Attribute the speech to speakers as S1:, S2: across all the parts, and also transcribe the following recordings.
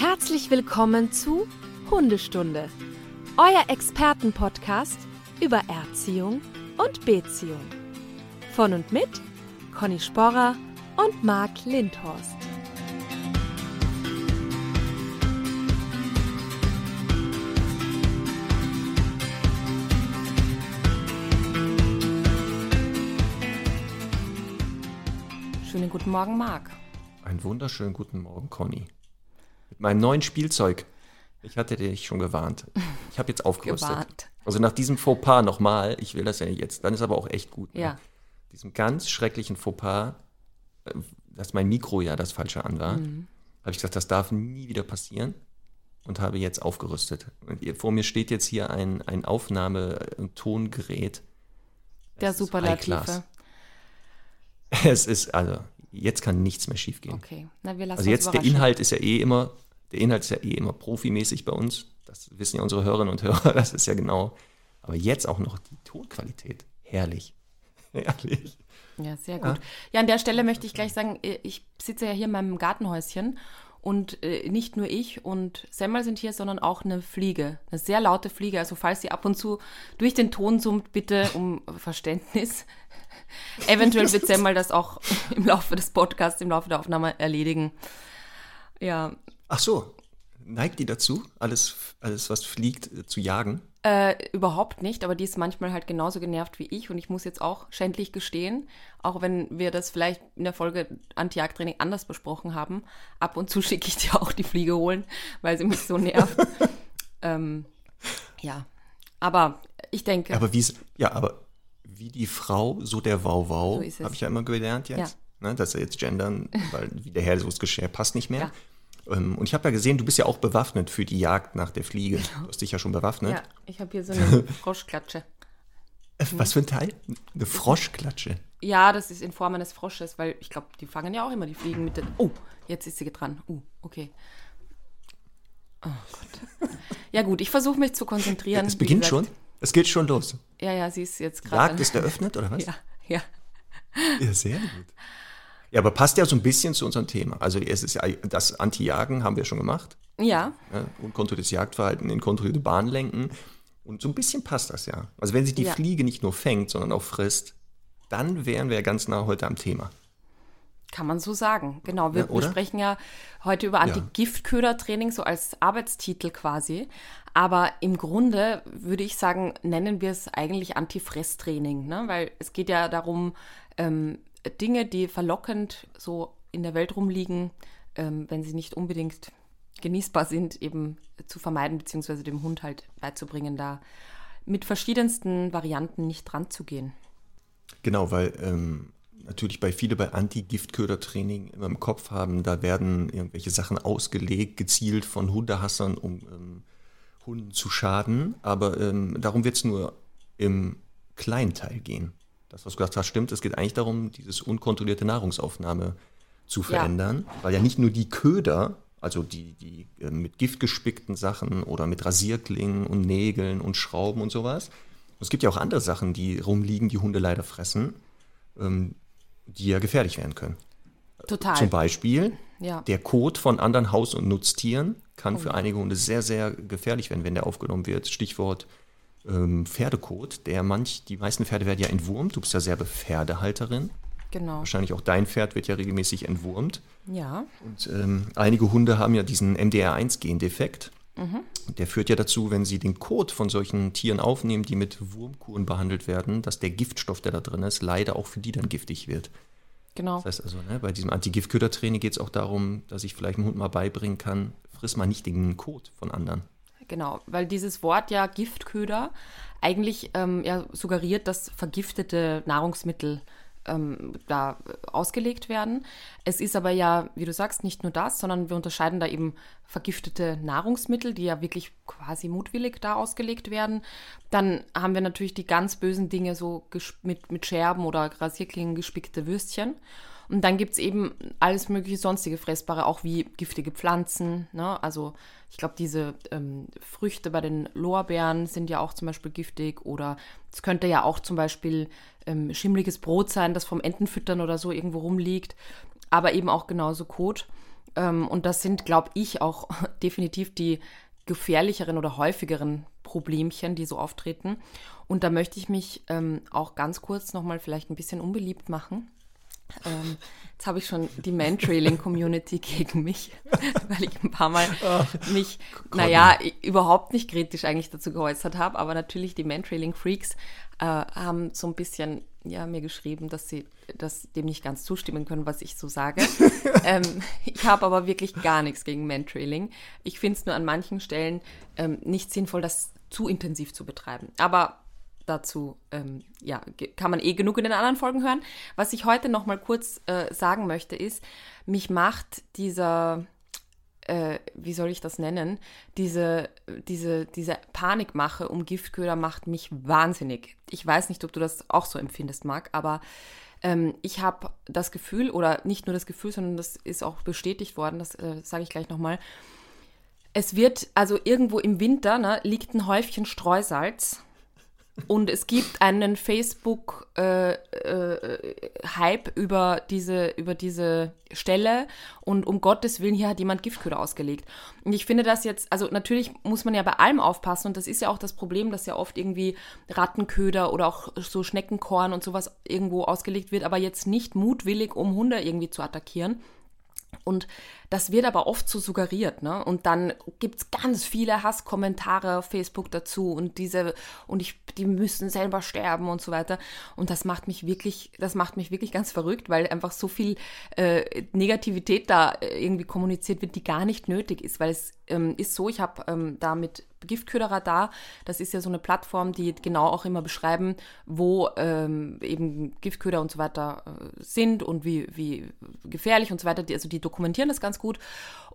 S1: Herzlich willkommen zu Hundestunde, euer Expertenpodcast über Erziehung und Beziehung. Von und mit Conny Sporrer und Marc Lindhorst. Schönen guten Morgen, Marc.
S2: Einen wunderschönen guten Morgen, Conny. Mit meinem neuen Spielzeug. Ich hatte dich schon gewarnt. Ich habe jetzt aufgerüstet.
S1: Gewarnt.
S2: Also nach diesem Fauxpas nochmal, ich will das ja nicht jetzt, dann ist aber auch echt gut. Ne?
S1: Ja.
S2: Diesem ganz schrecklichen Fauxpas, äh, dass mein Mikro ja das Falsche an war,
S1: Mhm.
S2: habe ich gesagt, das darf nie wieder passieren und habe jetzt aufgerüstet. Und vor mir steht jetzt hier ein, ein Aufnahme- und Tongerät.
S1: Der Superlative.
S2: Es ist, also, jetzt kann nichts mehr schiefgehen.
S1: Okay, na wir lassen
S2: Also jetzt der. Inhalt ist ja eh immer, der Inhalt ist ja eh immer profimäßig bei uns. Das wissen ja unsere Hörerinnen und Hörer, das ist ja genau. Aber jetzt auch noch die Tonqualität. Herrlich. Herrlich.
S1: Ja, sehr gut. Ja, an der Stelle möchte ich gleich sagen, ich sitze ja hier in meinem Gartenhäuschen und äh, nicht nur ich und Semmel sind hier, sondern auch eine Fliege, eine sehr laute Fliege. Also falls sie ab und zu durch den Ton summt, bitte um Verständnis. Eventuell wird Semmel das auch im Laufe des Podcasts, im Laufe der Aufnahme erledigen. Ja,
S2: Ach so, neigt die dazu, alles, alles was fliegt, äh, zu jagen?
S1: Äh, überhaupt nicht, aber die ist manchmal halt genauso genervt wie ich und ich muss jetzt auch schändlich gestehen, auch wenn wir das vielleicht in der Folge Anti-Jagd-Training anders besprochen haben, ab und zu schicke ich dir auch die Fliege holen, weil sie mich so nervt. ähm, ja, aber ich denke,
S2: Aber wie ja, aber wie die Frau, so der Wauwau,
S1: So ist
S2: habe ich ja immer gelernt jetzt. Ne, dass er jetzt gendern, weil wie der Herr so das Geschirr passt nicht mehr. Ähm, Und ich habe ja gesehen, du bist ja auch bewaffnet für die Jagd nach der Fliege. Du hast dich ja schon bewaffnet.
S1: ja, ich habe hier so eine Froschklatsche.
S2: Äh, Was für ein Teil? Eine Froschklatsche.
S1: Ja, das ist in Form eines Frosches, weil ich glaube, die fangen ja auch immer die Fliegen mit den. Oh, jetzt ist sie dran. Uh, okay. Oh Gott. Ja gut, ich versuche mich zu konzentrieren.
S2: Es beginnt schon. Es geht schon los.
S1: Ja, ja, sie ist jetzt gerade.
S2: Jagd ist eröffnet, oder was?
S1: Ja, ja.
S2: Ja, sehr gut. Ja, aber passt ja so ein bisschen zu unserem Thema. Also es ist ja das Anti-Jagen haben wir schon gemacht.
S1: Ja,
S2: Ne? Unkontrolliertes Jagdverhalten in kontrollierte Bahn lenken. Und so ein bisschen passt das ja. Also wenn sie die
S1: Ja.
S2: Fliege nicht nur fängt, sondern auch frisst, dann wären wir ja ganz nah heute am Thema.
S1: kann man so sagen. Genau, wir,
S2: Ja,
S1: sprechen ja heute über Anti-Giftköder-Training, so als Arbeitstitel quasi. Aber im Grunde würde ich sagen, nennen wir es eigentlich Anti-Fress-Training, ne? weil es geht ja darum, ähm, Dinge, die verlockend so in der Welt rumliegen, ähm, wenn sie nicht unbedingt genießbar sind, eben zu vermeiden, beziehungsweise dem Hund halt beizubringen, da mit verschiedensten Varianten nicht dran zu gehen.
S2: Genau, weil ähm, natürlich bei viele bei Anti-Giftköder-Training immer im Kopf haben, da werden irgendwelche Sachen ausgelegt, gezielt von Hundehassern, um ähm, Hunden zu schaden. Aber ähm, darum wird es nur im kleinen Teil gehen. Das, was du gesagt hast, stimmt. Es geht eigentlich darum, dieses unkontrollierte Nahrungsaufnahme zu
S1: Ja.
S2: verändern. Weil ja nicht nur die Köder, also die, die äh, mit Gift gespickten Sachen oder mit Rasierklingen und Nägeln und Schrauben und sowas. Es gibt ja auch andere Sachen, die rumliegen, die Hunde leider fressen, ähm, die ja gefährlich werden können.
S1: Total.
S2: Zum Beispiel
S1: Ja.
S2: der Kot von anderen Haus- und Nutztieren kann für einige Hunde sehr, sehr gefährlich werden, wenn der aufgenommen wird. Stichwort ähm, Pferdekot. Der manch, die meisten Pferde werden ja entwurmt. Du bist ja selber Pferdehalterin.
S1: Genau.
S2: Wahrscheinlich auch dein Pferd wird ja regelmäßig entwurmt.
S1: Ja.
S2: Und ähm, einige Hunde haben ja diesen MDR1-Gendefekt. Der führt ja dazu, wenn sie den Kot von solchen Tieren aufnehmen, die mit Wurmkuren behandelt werden, dass der Giftstoff, der da drin ist, leider auch für die dann giftig wird.
S1: Genau.
S2: Das heißt also, ne, bei diesem Anti-Giftköder-Training geht es auch darum, dass ich vielleicht dem Hund mal beibringen kann, friss mal nicht den Kot von anderen.
S1: Genau, weil dieses Wort ja Giftköder eigentlich ähm, ja, suggeriert, dass vergiftete Nahrungsmittel ähm, da äh, ausgelegt werden. Es ist aber ja, wie du sagst, nicht nur das, sondern wir unterscheiden da eben vergiftete Nahrungsmittel, die ja wirklich quasi mutwillig da ausgelegt werden. Dann haben wir natürlich die ganz bösen Dinge, so mit, mit Scherben oder Rasierklingen gespickte Würstchen. Und dann gibt es eben alles mögliche sonstige Fressbare, auch wie giftige Pflanzen. Ne? Also ich glaube, diese ähm, Früchte bei den Lorbeeren sind ja auch zum Beispiel giftig. Oder es könnte ja auch zum Beispiel ähm, schimmliges Brot sein, das vom Entenfüttern oder so irgendwo rumliegt. Aber eben auch genauso Kot. ähm, und das sind, glaube ich, auch definitiv die gefährlicheren oder häufigeren Problemchen, die so auftreten. Und da möchte ich mich ähm, auch ganz kurz nochmal vielleicht ein bisschen unbeliebt machen. Ähm, jetzt habe ich schon die Man-Trailing-Community gegen mich, weil ich ein paar Mal mich, naja, überhaupt nicht kritisch eigentlich dazu geäußert habe, aber natürlich die Man-Trailing-Freaks äh, haben so ein bisschen ja, mir geschrieben, dass sie das dem nicht ganz zustimmen können, was ich so sage. ähm, ich habe aber wirklich gar nichts gegen Man-Trailing. Ich finde es nur an manchen Stellen ähm, nicht sinnvoll, das zu intensiv zu betreiben. Aber dazu ähm, ja, kann man eh genug in den anderen Folgen hören. Was ich heute noch mal kurz äh, sagen möchte, ist, mich macht dieser, äh, wie soll ich das nennen, diese, diese, diese Panikmache um Giftköder macht mich wahnsinnig. Ich weiß nicht, ob du das auch so empfindest, Marc, aber ähm, ich habe das Gefühl, oder nicht nur das Gefühl, sondern das ist auch bestätigt worden, das äh, sage ich gleich nochmal, es wird, also irgendwo im Winter ne, liegt ein Häufchen Streusalz und es gibt einen Facebook-Hype äh, äh, über, diese, über diese Stelle und um Gottes Willen, hier hat jemand Giftköder ausgelegt. Und ich finde das jetzt, also natürlich muss man ja bei allem aufpassen und das ist ja auch das Problem, dass ja oft irgendwie Rattenköder oder auch so Schneckenkorn und sowas irgendwo ausgelegt wird, aber jetzt nicht mutwillig, um Hunde irgendwie zu attackieren. Und das wird aber oft so suggeriert, ne? Und dann gibt es ganz viele Hasskommentare auf Facebook dazu und diese, und ich, die müssen selber sterben und so weiter. Und das macht mich wirklich, das macht mich wirklich ganz verrückt, weil einfach so viel äh, Negativität da äh, irgendwie kommuniziert wird, die gar nicht nötig ist. Weil es ähm, ist so, ich habe ähm, da mit Giftköderradar, das ist ja so eine Plattform, die genau auch immer beschreiben, wo ähm, eben Giftköder und so weiter äh, sind und wie, wie gefährlich und so weiter. Die, also die dokumentieren das ganz gut.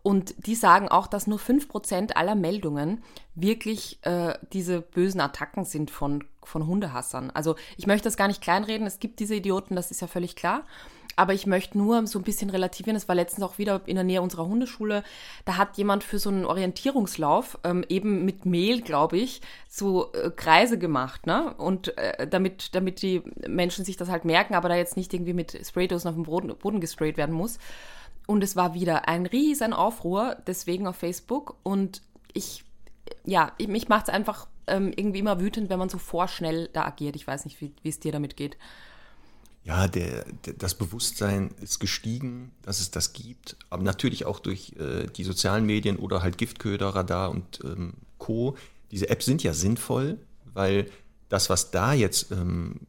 S1: Und die sagen auch, dass nur 5% aller Meldungen wirklich äh, diese bösen Attacken sind von, von Hundehassern. Also ich möchte das gar nicht kleinreden, es gibt diese Idioten, das ist ja völlig klar. Aber ich möchte nur so ein bisschen relativieren. Es war letztens auch wieder in der Nähe unserer Hundeschule. Da hat jemand für so einen Orientierungslauf ähm, eben mit Mehl, glaube ich, so äh, Kreise gemacht, ne? Und äh, damit, damit die Menschen sich das halt merken, aber da jetzt nicht irgendwie mit Spraydosen auf dem Boden, Boden gesprayt werden muss. Und es war wieder ein riesen Aufruhr, deswegen auf Facebook. Und ich, ja, mich macht es einfach ähm, irgendwie immer wütend, wenn man so vorschnell da agiert. Ich weiß nicht, wie es dir damit geht.
S2: Ja, der, der, das Bewusstsein ist gestiegen, dass es das gibt, aber natürlich auch durch äh, die sozialen Medien oder halt Giftköder, Radar und ähm, Co. Diese Apps sind ja sinnvoll, weil das, was da jetzt ähm,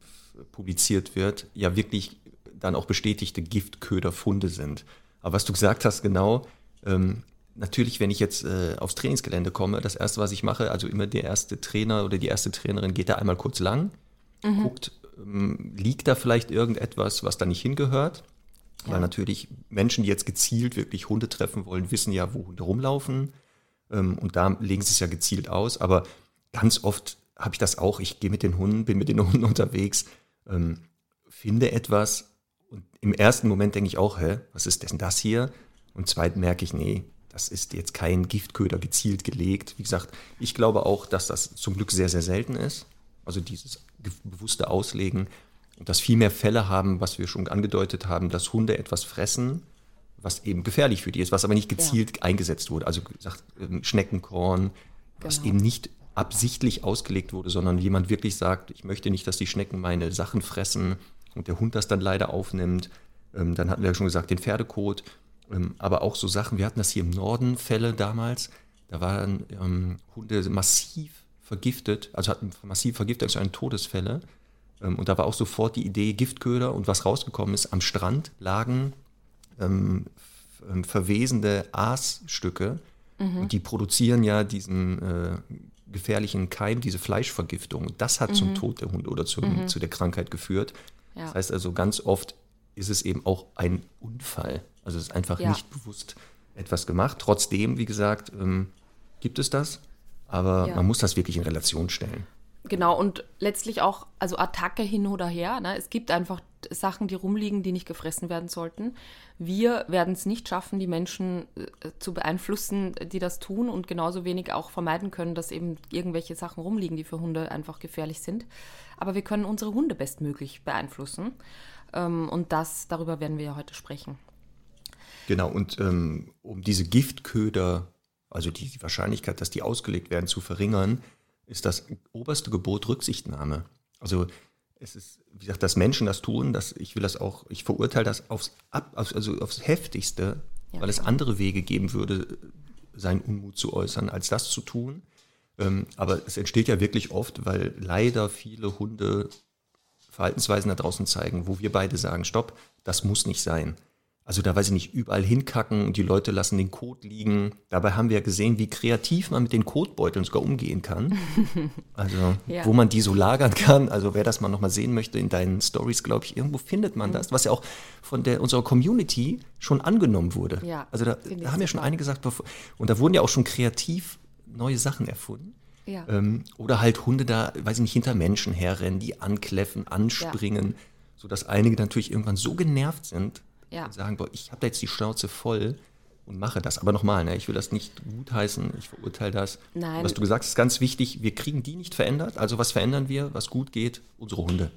S2: publiziert wird, ja wirklich dann auch bestätigte Giftköderfunde sind. Aber was du gesagt hast, genau, ähm, natürlich, wenn ich jetzt äh, aufs Trainingsgelände komme, das erste, was ich mache, also immer der erste Trainer oder die erste Trainerin geht da einmal kurz lang, mhm. guckt, liegt da vielleicht irgendetwas, was da nicht hingehört. Ja. Weil natürlich Menschen, die jetzt gezielt wirklich Hunde treffen wollen, wissen ja, wo Hunde rumlaufen. Ähm, und da legen sie es ja gezielt aus. Aber ganz oft habe ich das auch. Ich gehe mit den Hunden, bin mit den Hunden unterwegs, ähm, finde etwas, und im ersten Moment denke ich auch, hä, was ist denn das hier? Und zweitens merke ich, nee, das ist jetzt kein Giftköder gezielt gelegt. Wie gesagt, ich glaube auch, dass das zum Glück sehr, sehr selten ist. Also dieses bewusste Auslegen. Und dass viel mehr Fälle haben, was wir schon angedeutet haben, dass Hunde etwas fressen, was eben gefährlich für die ist, was aber nicht gezielt ja. eingesetzt wurde. Also gesagt, ähm, Schneckenkorn, was genau. eben nicht absichtlich ausgelegt wurde, sondern jemand wirklich sagt, ich möchte nicht, dass die Schnecken meine Sachen fressen und der Hund das dann leider aufnimmt. Ähm, dann hatten wir ja schon gesagt, den Pferdekot, ähm, aber auch so Sachen, wir hatten das hier im Norden Fälle damals, da waren Hunde massiv vergiftet, also hatten massiv vergiftet, also ein Todesfälle. Ähm, und da war auch sofort die Idee Giftköder und was rausgekommen ist, am Strand lagen ähm, ähm verwesende Aasstücke mhm. und die produzieren ja diesen äh, gefährlichen Keim, diese Fleischvergiftung. Das hat mhm. zum Tod der Hunde oder zum, mhm. zu der Krankheit geführt. Ja. Das heißt also, ganz oft ist es eben auch ein Unfall. Also es ist einfach ja. nicht bewusst etwas gemacht. Trotzdem, wie gesagt, ähm, gibt es das, aber ja. man muss das wirklich in Relation stellen.
S1: Genau, und letztlich auch, also Attacke hin oder her. Ne? Es gibt einfach Sachen, die rumliegen, die nicht gefressen werden sollten. Wir werden es nicht schaffen, die Menschen äh, zu beeinflussen, die das tun und genauso wenig auch vermeiden können, dass eben irgendwelche Sachen rumliegen, die für Hunde einfach gefährlich sind. Aber wir können unsere Hunde bestmöglich beeinflussen. Ähm, und das, darüber werden wir ja heute sprechen.
S2: Genau, und ähm, um diese Giftköder, also die, die Wahrscheinlichkeit, dass die ausgelegt werden, zu verringern, ist das oberste Gebot Rücksichtnahme. Also es ist, wie gesagt, dass Menschen das tun, dass ich will das auch, ich verurteile das aufs, also aufs heftigste, ja, weil es andere Wege geben würde, seinen Unmut zu äußern, als das zu tun. Ähm, aber es entsteht ja wirklich oft, weil leider viele Hunde Verhaltensweisen da draußen zeigen, wo wir beide sagen, stopp, das muss nicht sein. Also da weiß ich nicht, überall hinkacken und die Leute lassen den Kot liegen. Dabei haben wir ja gesehen, wie kreativ man mit den Kotbeuteln sogar umgehen kann. Also ja. wo man die so lagern kann. Also wer das mal nochmal sehen möchte in deinen Stories, glaube ich, irgendwo findet man das, was ja auch von der, unserer Community schon angenommen wurde. Ja, also da, da haben ja schon einige gesagt, und da wurden ja auch schon kreativ neue Sachen erfunden. Ja. Ähm, oder halt Hunde da, weiß ich nicht, hinter Menschen herrennen, die ankläffen, anspringen, ja. sodass einige natürlich irgendwann so genervt sind, ja. und sagen, boah, ich habe da jetzt die Schnauze voll und mache das. Aber nochmal, ne, ich will das nicht gutheißen, ich verurteile das. Nein. Was du gesagt hast, ist ganz wichtig, wir kriegen die nicht verändert. Also was verändern wir, was gut geht? Unsere Hunde.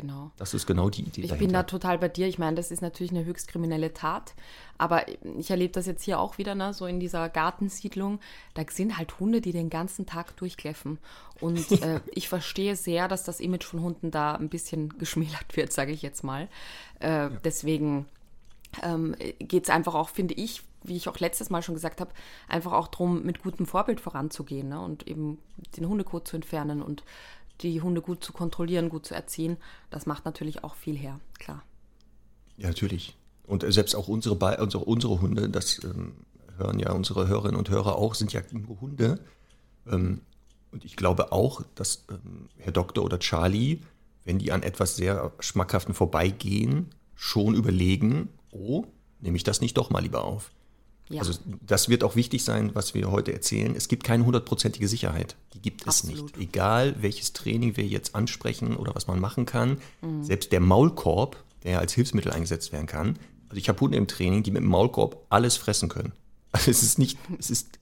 S1: Genau.
S2: Das ist genau die Idee.
S1: Ich dahinter. bin da total bei dir. Ich meine, das ist natürlich eine höchst kriminelle Tat. Aber ich erlebe das jetzt hier auch wieder, ne, so in dieser Gartensiedlung. Da sind halt Hunde, die den ganzen Tag durchkläffen. Und äh, ich verstehe sehr, dass das Image von Hunden da ein bisschen geschmälert wird, sage ich jetzt mal. Äh, ja. Deswegen ähm, geht es einfach auch, finde ich, wie ich auch letztes Mal schon gesagt habe, einfach auch darum, mit gutem Vorbild voranzugehen ne? und eben den Hundekot zu entfernen und die Hunde gut zu kontrollieren, gut zu erziehen. Das macht natürlich auch viel her, klar.
S2: Ja, natürlich. Und selbst auch unsere, unsere, unsere Hunde, das ähm, hören ja unsere Hörerinnen und Hörer auch, sind ja nur Hunde. Ähm, und ich glaube auch, dass ähm, Herr Doktor oder Charlie, wenn die an etwas sehr Schmackhaften vorbeigehen, schon überlegen, oh, nehme ich das nicht doch mal lieber auf. Ja. Also das wird auch wichtig sein, was wir heute erzählen. Es gibt keine hundertprozentige Sicherheit. Die gibt es Absolut. nicht. Egal, welches Training wir jetzt ansprechen oder was man machen kann. Mhm. Selbst der Maulkorb, der als Hilfsmittel eingesetzt werden kann. Also ich habe Hunde im Training, die mit dem Maulkorb alles fressen können. Also es ist nicht, es ist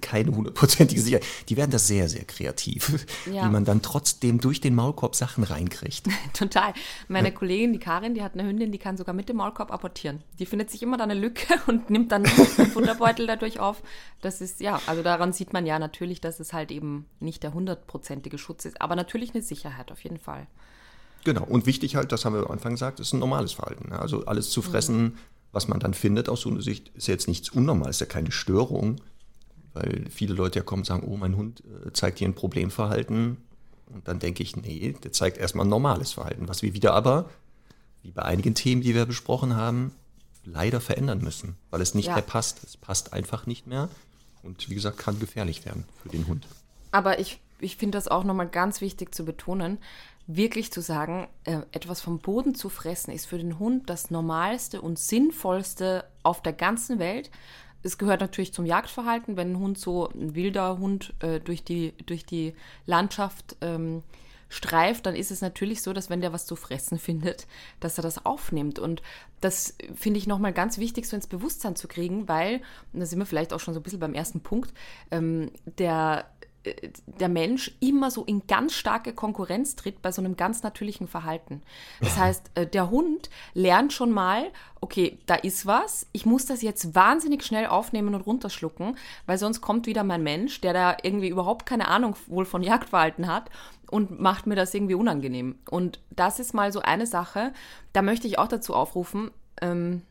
S2: keine hundertprozentige Sicherheit. Die werden das sehr, sehr kreativ, ja. wie man dann trotzdem durch den Maulkorb Sachen reinkriegt.
S1: Total. Meine ja. Kollegin, die Karin, die hat eine Hündin, die kann sogar mit dem Maulkorb apportieren. Die findet sich immer da eine Lücke und nimmt dann einen Futterbeutel dadurch auf. Das ist, ja, also daran sieht man ja natürlich, dass es halt eben nicht der hundertprozentige Schutz ist, aber natürlich eine Sicherheit auf jeden Fall.
S2: Genau, und wichtig halt, das haben wir am Anfang gesagt, ist ein normales Verhalten. Ne? Also alles zu fressen, mhm. was man dann findet aus Hundesicht, ist ja jetzt nichts Unnormales, ist ja keine Störung weil viele Leute ja kommen und sagen, oh, mein Hund äh, zeigt hier ein Problemverhalten. Und dann denke ich, nee, der zeigt erstmal ein normales Verhalten, was wir wieder aber, wie bei einigen Themen, die wir besprochen haben, leider verändern müssen, weil es nicht ja. mehr passt. Es passt einfach nicht mehr und wie gesagt, kann gefährlich werden für den Hund.
S1: Aber ich, ich finde das auch nochmal ganz wichtig zu betonen, wirklich zu sagen, äh, etwas vom Boden zu fressen, ist für den Hund das Normalste und Sinnvollste auf der ganzen Welt es gehört natürlich zum Jagdverhalten, wenn ein Hund so, ein wilder Hund äh, durch, die, durch die Landschaft ähm, streift, dann ist es natürlich so, dass wenn der was zu fressen findet, dass er das aufnimmt. Und das finde ich nochmal ganz wichtig, so ins Bewusstsein zu kriegen, weil, und da sind wir vielleicht auch schon so ein bisschen beim ersten Punkt, ähm, der der Mensch immer so in ganz starke Konkurrenz tritt bei so einem ganz natürlichen Verhalten. Das heißt, äh, der Hund lernt schon mal, okay, da ist was, ich muss das jetzt wahnsinnig schnell aufnehmen und runterschlucken, weil sonst kommt wieder mein Mensch, der da irgendwie überhaupt keine Ahnung wohl von Jagdverhalten hat und macht mir das irgendwie unangenehm. Und das ist mal so eine Sache, da möchte ich auch dazu aufrufen, ähm,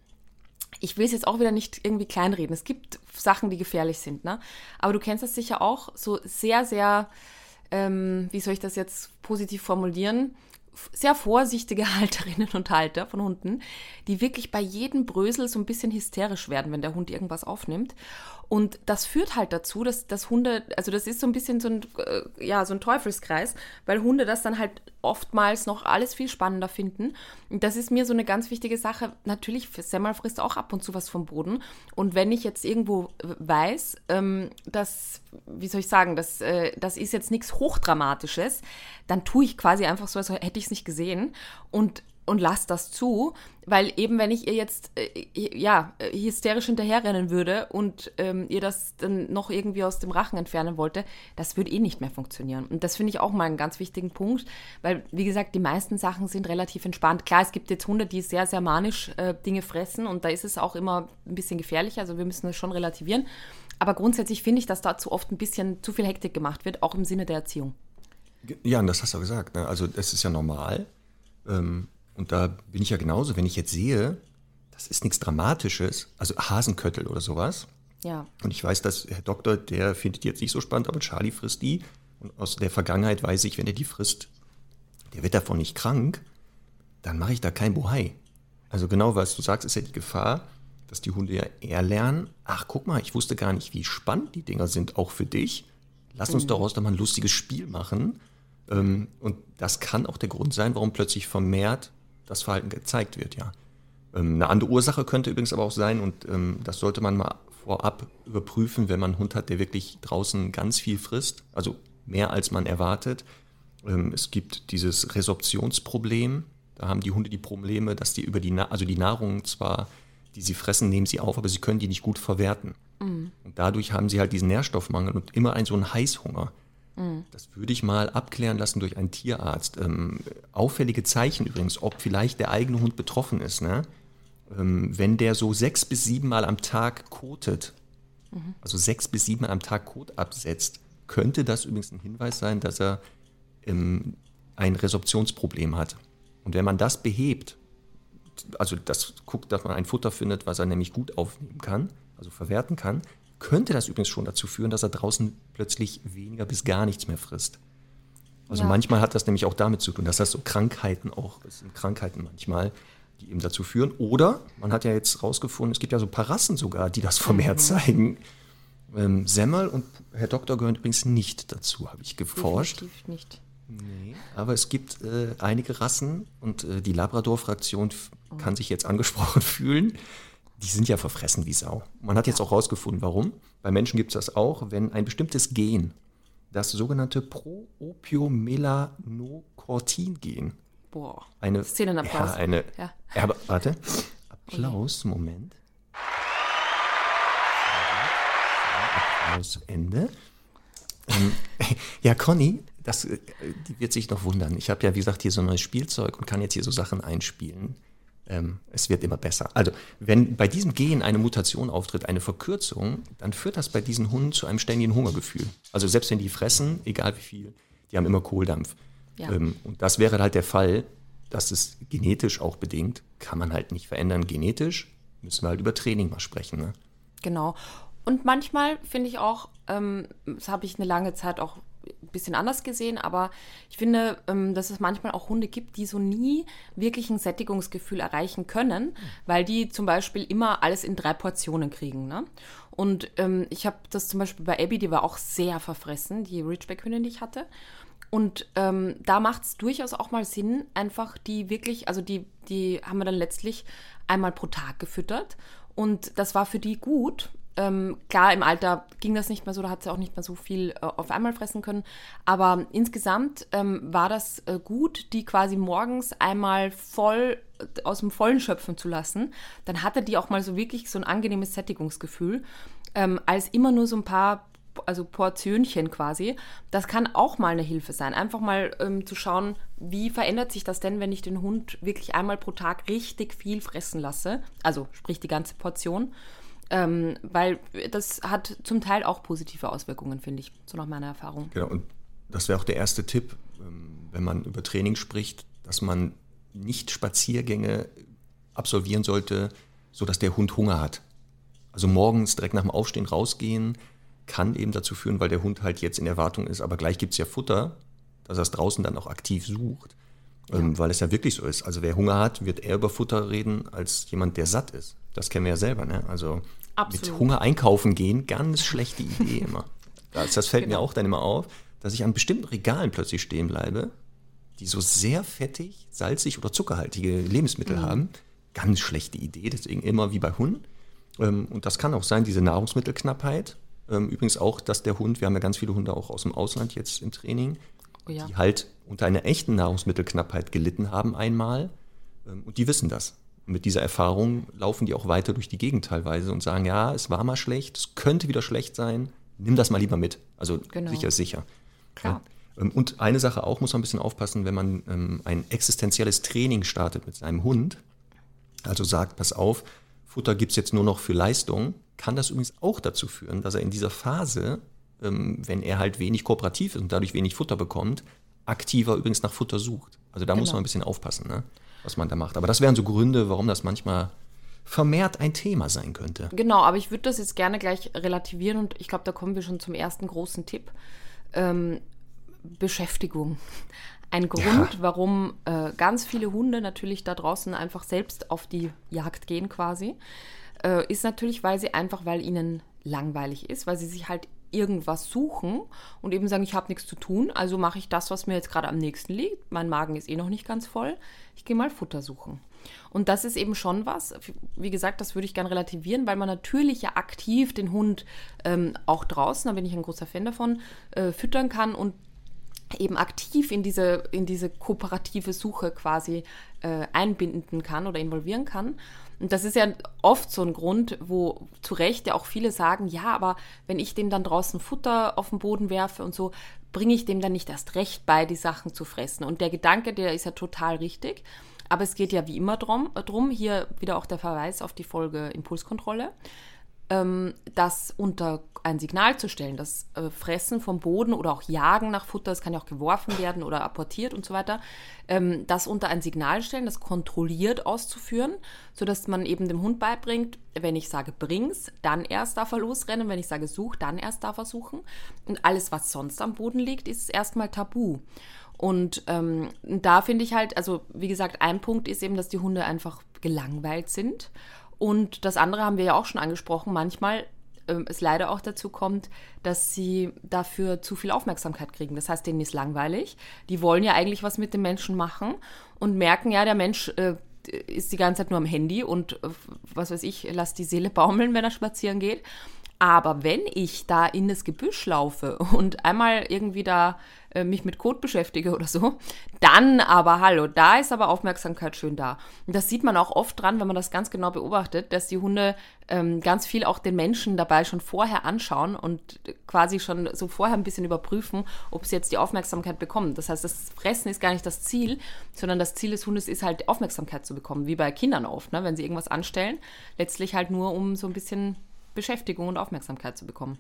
S1: ich will es jetzt auch wieder nicht irgendwie kleinreden. Es gibt Sachen, die gefährlich sind, ne? Aber du kennst das sicher auch, so sehr, sehr, ähm, wie soll ich das jetzt positiv formulieren? sehr vorsichtige Halterinnen und Halter von Hunden, die wirklich bei jedem Brösel so ein bisschen hysterisch werden, wenn der Hund irgendwas aufnimmt. Und das führt halt dazu, dass, dass Hunde, also das ist so ein bisschen so ein, äh, ja, so ein Teufelskreis, weil Hunde das dann halt oftmals noch alles viel spannender finden. Und das ist mir so eine ganz wichtige Sache. Natürlich, Semmel frisst auch ab und zu was vom Boden. Und wenn ich jetzt irgendwo weiß, ähm, dass, wie soll ich sagen, das, äh, das ist jetzt nichts Hochdramatisches, dann tue ich quasi einfach so, als hätte ich es nicht gesehen. Und und lasst das zu, weil eben wenn ich ihr jetzt äh, ja hysterisch hinterherrennen würde und ähm, ihr das dann noch irgendwie aus dem Rachen entfernen wollte, das würde eh nicht mehr funktionieren. Und das finde ich auch mal einen ganz wichtigen Punkt, weil wie gesagt, die meisten Sachen sind relativ entspannt. Klar, es gibt jetzt Hunde, die sehr, sehr manisch äh, Dinge fressen und da ist es auch immer ein bisschen gefährlicher, also wir müssen das schon relativieren. Aber grundsätzlich finde ich, dass da zu oft ein bisschen zu viel Hektik gemacht wird, auch im Sinne der Erziehung.
S2: Ja, und das hast du gesagt. Ne? Also es ist ja normal. Ähm, und da bin ich ja genauso, wenn ich jetzt sehe, das ist nichts Dramatisches, also Hasenköttel oder sowas.
S1: Ja.
S2: Und ich weiß, dass Herr Doktor, der findet die jetzt nicht so spannend, aber Charlie frisst die. Und aus der Vergangenheit weiß ich, wenn er die frisst, der wird davon nicht krank, dann mache ich da kein Bohai. Also genau, was du sagst, ist ja die Gefahr, dass die Hunde ja eher lernen, ach guck mal, ich wusste gar nicht, wie spannend die Dinger sind, auch für dich. Lass uns mhm. daraus doch mal ein lustiges Spiel machen. Ähm, und das kann auch der Grund sein, warum plötzlich vermehrt das Verhalten gezeigt wird, ja. Ähm, eine andere Ursache könnte übrigens aber auch sein, und ähm, das sollte man mal vorab überprüfen, wenn man einen Hund hat, der wirklich draußen ganz viel frisst, also mehr als man erwartet. Es gibt dieses Resorptionsproblem. Da haben die Hunde die Probleme, dass die über die, also die Nahrung zwar die sie fressen, nehmen sie auf, aber sie können die nicht gut verwerten. Mhm. Und dadurch haben sie halt diesen Nährstoffmangel und immer einen so einen Heißhunger. Mhm. Das würde ich mal abklären lassen durch einen Tierarzt. Ähm, auffällige Zeichen übrigens, ob vielleicht der eigene Hund betroffen ist. Ne? Ähm, wenn der so sechs bis sieben Mal am Tag kotet, mhm. also sechs bis sieben Mal am Tag Kot absetzt, könnte das übrigens ein Hinweis sein, dass er ähm, ein Resorptionsproblem hat. Und wenn man das behebt, also das guckt, dass man ein Futter findet, was er nämlich gut aufnehmen kann, also verwerten kann, könnte das übrigens schon dazu führen, dass er draußen plötzlich weniger bis gar nichts mehr frisst. Also ja. manchmal hat das nämlich auch damit zu tun, dass das so Krankheiten auch, es sind Krankheiten manchmal, die eben dazu führen. Oder man hat ja jetzt rausgefunden, es gibt ja so ein paar Rassen sogar, die das vermehrt mhm. zeigen. Ähm, Semmel und Herr Doktor gehören übrigens nicht dazu, habe ich geforscht.
S1: Definitiv nicht.
S2: Nee, aber es gibt äh, einige Rassen und äh, die Labrador-Fraktion kann sich jetzt angesprochen fühlen. Die sind ja verfressen wie Sau. Man hat jetzt auch herausgefunden, warum. Bei Menschen gibt es das auch, wenn ein bestimmtes Gen, das sogenannte Proopiomelanocortin-Gen,
S1: Boah,
S2: eine,
S1: Szenenapplaus.
S2: Ja, eine, ja. Aber, warte, Applaus, Moment. Applaus, Ende. Ähm, ja, Conny, das, äh, die wird sich noch wundern. Ich habe ja, wie gesagt, hier so ein neues Spielzeug und kann jetzt hier so Sachen einspielen. Ähm, es wird immer besser. Also, wenn bei diesem Gen eine Mutation auftritt, eine Verkürzung, dann führt das bei diesen Hunden zu einem ständigen Hungergefühl. Also, selbst wenn die fressen, egal wie viel, die haben immer Kohldampf. Ja. Ähm, und das wäre halt der Fall, dass es genetisch auch bedingt, kann man halt nicht verändern. Genetisch müssen wir halt über Training mal sprechen. Ne?
S1: Genau. Und manchmal finde ich auch, ähm, das habe ich eine lange Zeit auch ein bisschen anders gesehen, aber ich finde, ähm, dass es manchmal auch Hunde gibt, die so nie wirklich ein Sättigungsgefühl erreichen können, weil die zum Beispiel immer alles in drei Portionen kriegen. Ne? Und ähm, ich habe das zum Beispiel bei Abby, die war auch sehr verfressen, die Ridgeback-Hündin, die ich hatte. Und ähm, da macht es durchaus auch mal Sinn, einfach die wirklich, also die, die haben wir dann letztlich einmal pro Tag gefüttert. Und das war für die gut, ähm, klar, im Alter ging das nicht mehr so, da hat sie auch nicht mehr so viel äh, auf einmal fressen können. Aber insgesamt ähm, war das äh, gut, die quasi morgens einmal voll äh, aus dem Vollen schöpfen zu lassen. Dann hatte die auch mal so wirklich so ein angenehmes Sättigungsgefühl, ähm, als immer nur so ein paar also Portionchen quasi. Das kann auch mal eine Hilfe sein. Einfach mal ähm, zu schauen, wie verändert sich das denn, wenn ich den Hund wirklich einmal pro Tag richtig viel fressen lasse. Also sprich die ganze Portion. Ähm, weil das hat zum Teil auch positive Auswirkungen, finde ich, so nach meiner Erfahrung.
S2: Genau, und das wäre auch der erste Tipp, ähm, wenn man über Training spricht, dass man nicht Spaziergänge absolvieren sollte, sodass der Hund Hunger hat. Also morgens direkt nach dem Aufstehen rausgehen kann eben dazu führen, weil der Hund halt jetzt in Erwartung ist, aber gleich gibt es ja Futter, dass er es draußen dann auch aktiv sucht. Ja. Ähm, weil es ja wirklich so ist. Also wer Hunger hat, wird eher über Futter reden als jemand, der satt ist. Das kennen wir ja selber. Ne? Also Absolut. mit Hunger einkaufen gehen, ganz schlechte Idee immer. Das, das fällt genau. mir auch dann immer auf, dass ich an bestimmten Regalen plötzlich stehen bleibe, die so sehr fettig, salzig oder zuckerhaltige Lebensmittel mhm. haben. Ganz schlechte Idee, deswegen immer wie bei Hunden. Ähm, und das kann auch sein, diese Nahrungsmittelknappheit. Ähm, übrigens auch, dass der Hund, wir haben ja ganz viele Hunde auch aus dem Ausland jetzt im Training, oh ja. die halt unter einer echten Nahrungsmittelknappheit gelitten haben einmal Ähm, und die wissen das. Und mit dieser Erfahrung laufen die auch weiter durch die Gegend teilweise und sagen, ja, es war mal schlecht, es könnte wieder schlecht sein, nimm das mal lieber mit. Also genau. sicher ist sicher. Klar. Ja. Ähm, und eine Sache auch muss man ein bisschen aufpassen, wenn man ähm, ein existenzielles Training startet mit seinem Hund, also sagt, pass auf, Futter gibt es jetzt nur noch für Leistung, kann das übrigens auch dazu führen, dass er in dieser Phase, ähm, wenn er halt wenig kooperativ ist und dadurch wenig Futter bekommt, aktiver übrigens nach Futter sucht. Also da genau. muss man ein bisschen aufpassen, ne, was man da macht. Aber das wären so Gründe, warum das manchmal vermehrt ein Thema sein könnte.
S1: Genau, aber ich würde das jetzt gerne gleich relativieren und ich glaube, da kommen wir schon zum ersten großen Tipp. Ähm, Beschäftigung. Ein Grund, ja. warum äh, ganz viele Hunde natürlich da draußen einfach selbst auf die Jagd gehen quasi, äh, ist natürlich, weil sie einfach, weil ihnen langweilig ist, weil sie sich halt irgendwas suchen und eben sagen, ich habe nichts zu tun, also mache ich das, was mir jetzt gerade am nächsten liegt. Mein Magen ist eh noch nicht ganz voll. Ich gehe mal Futter suchen. Und das ist eben schon was, wie gesagt, das würde ich gerne relativieren, weil man natürlich ja aktiv den Hund ähm, auch draußen, da bin ich ein großer Fan davon, äh, füttern kann und eben aktiv in diese, in diese kooperative Suche quasi äh, einbinden kann oder involvieren kann. Und das ist ja oft so ein Grund, wo zu Recht ja auch viele sagen, ja, aber wenn ich dem dann draußen Futter auf den Boden werfe und so, bringe ich dem dann nicht erst recht bei, die Sachen zu fressen. Und der Gedanke, der ist ja total richtig. Aber es geht ja wie immer drum, drum hier wieder auch der Verweis auf die Folge Impulskontrolle ähm, das unter ein Signal zu stellen, das äh, Fressen vom Boden oder auch Jagen nach Futter, das kann ja auch geworfen werden oder apportiert und so weiter, ähm, das unter ein Signal stellen, das kontrolliert auszuführen, sodass man eben dem Hund beibringt, wenn ich sage bring's, dann erst darf er losrennen, wenn ich sage such, dann erst darf er suchen. Und alles, was sonst am Boden liegt, ist erstmal tabu. Und ähm, da finde ich halt, also wie gesagt, ein Punkt ist eben, dass die Hunde einfach gelangweilt sind und das andere haben wir ja auch schon angesprochen, manchmal ähm, es leider auch dazu kommt, dass sie dafür zu viel Aufmerksamkeit kriegen. Das heißt, denen ist langweilig. Die wollen ja eigentlich was mit dem Menschen machen und merken ja, der Mensch äh, ist die ganze Zeit nur am Handy und äh, was weiß ich, lasst die Seele baumeln, wenn er spazieren geht. Aber wenn ich da in das Gebüsch laufe und einmal irgendwie da äh, mich mit Code beschäftige oder so, dann aber hallo, da ist aber Aufmerksamkeit schön da. Und das sieht man auch oft dran, wenn man das ganz genau beobachtet, dass die Hunde ähm, ganz viel auch den Menschen dabei schon vorher anschauen und quasi schon so vorher ein bisschen überprüfen, ob sie jetzt die Aufmerksamkeit bekommen. Das heißt, das Fressen ist gar nicht das Ziel, sondern das Ziel des Hundes ist halt Aufmerksamkeit zu bekommen, wie bei Kindern oft, ne? wenn sie irgendwas anstellen. Letztlich halt nur, um so ein bisschen Beschäftigung und Aufmerksamkeit zu bekommen.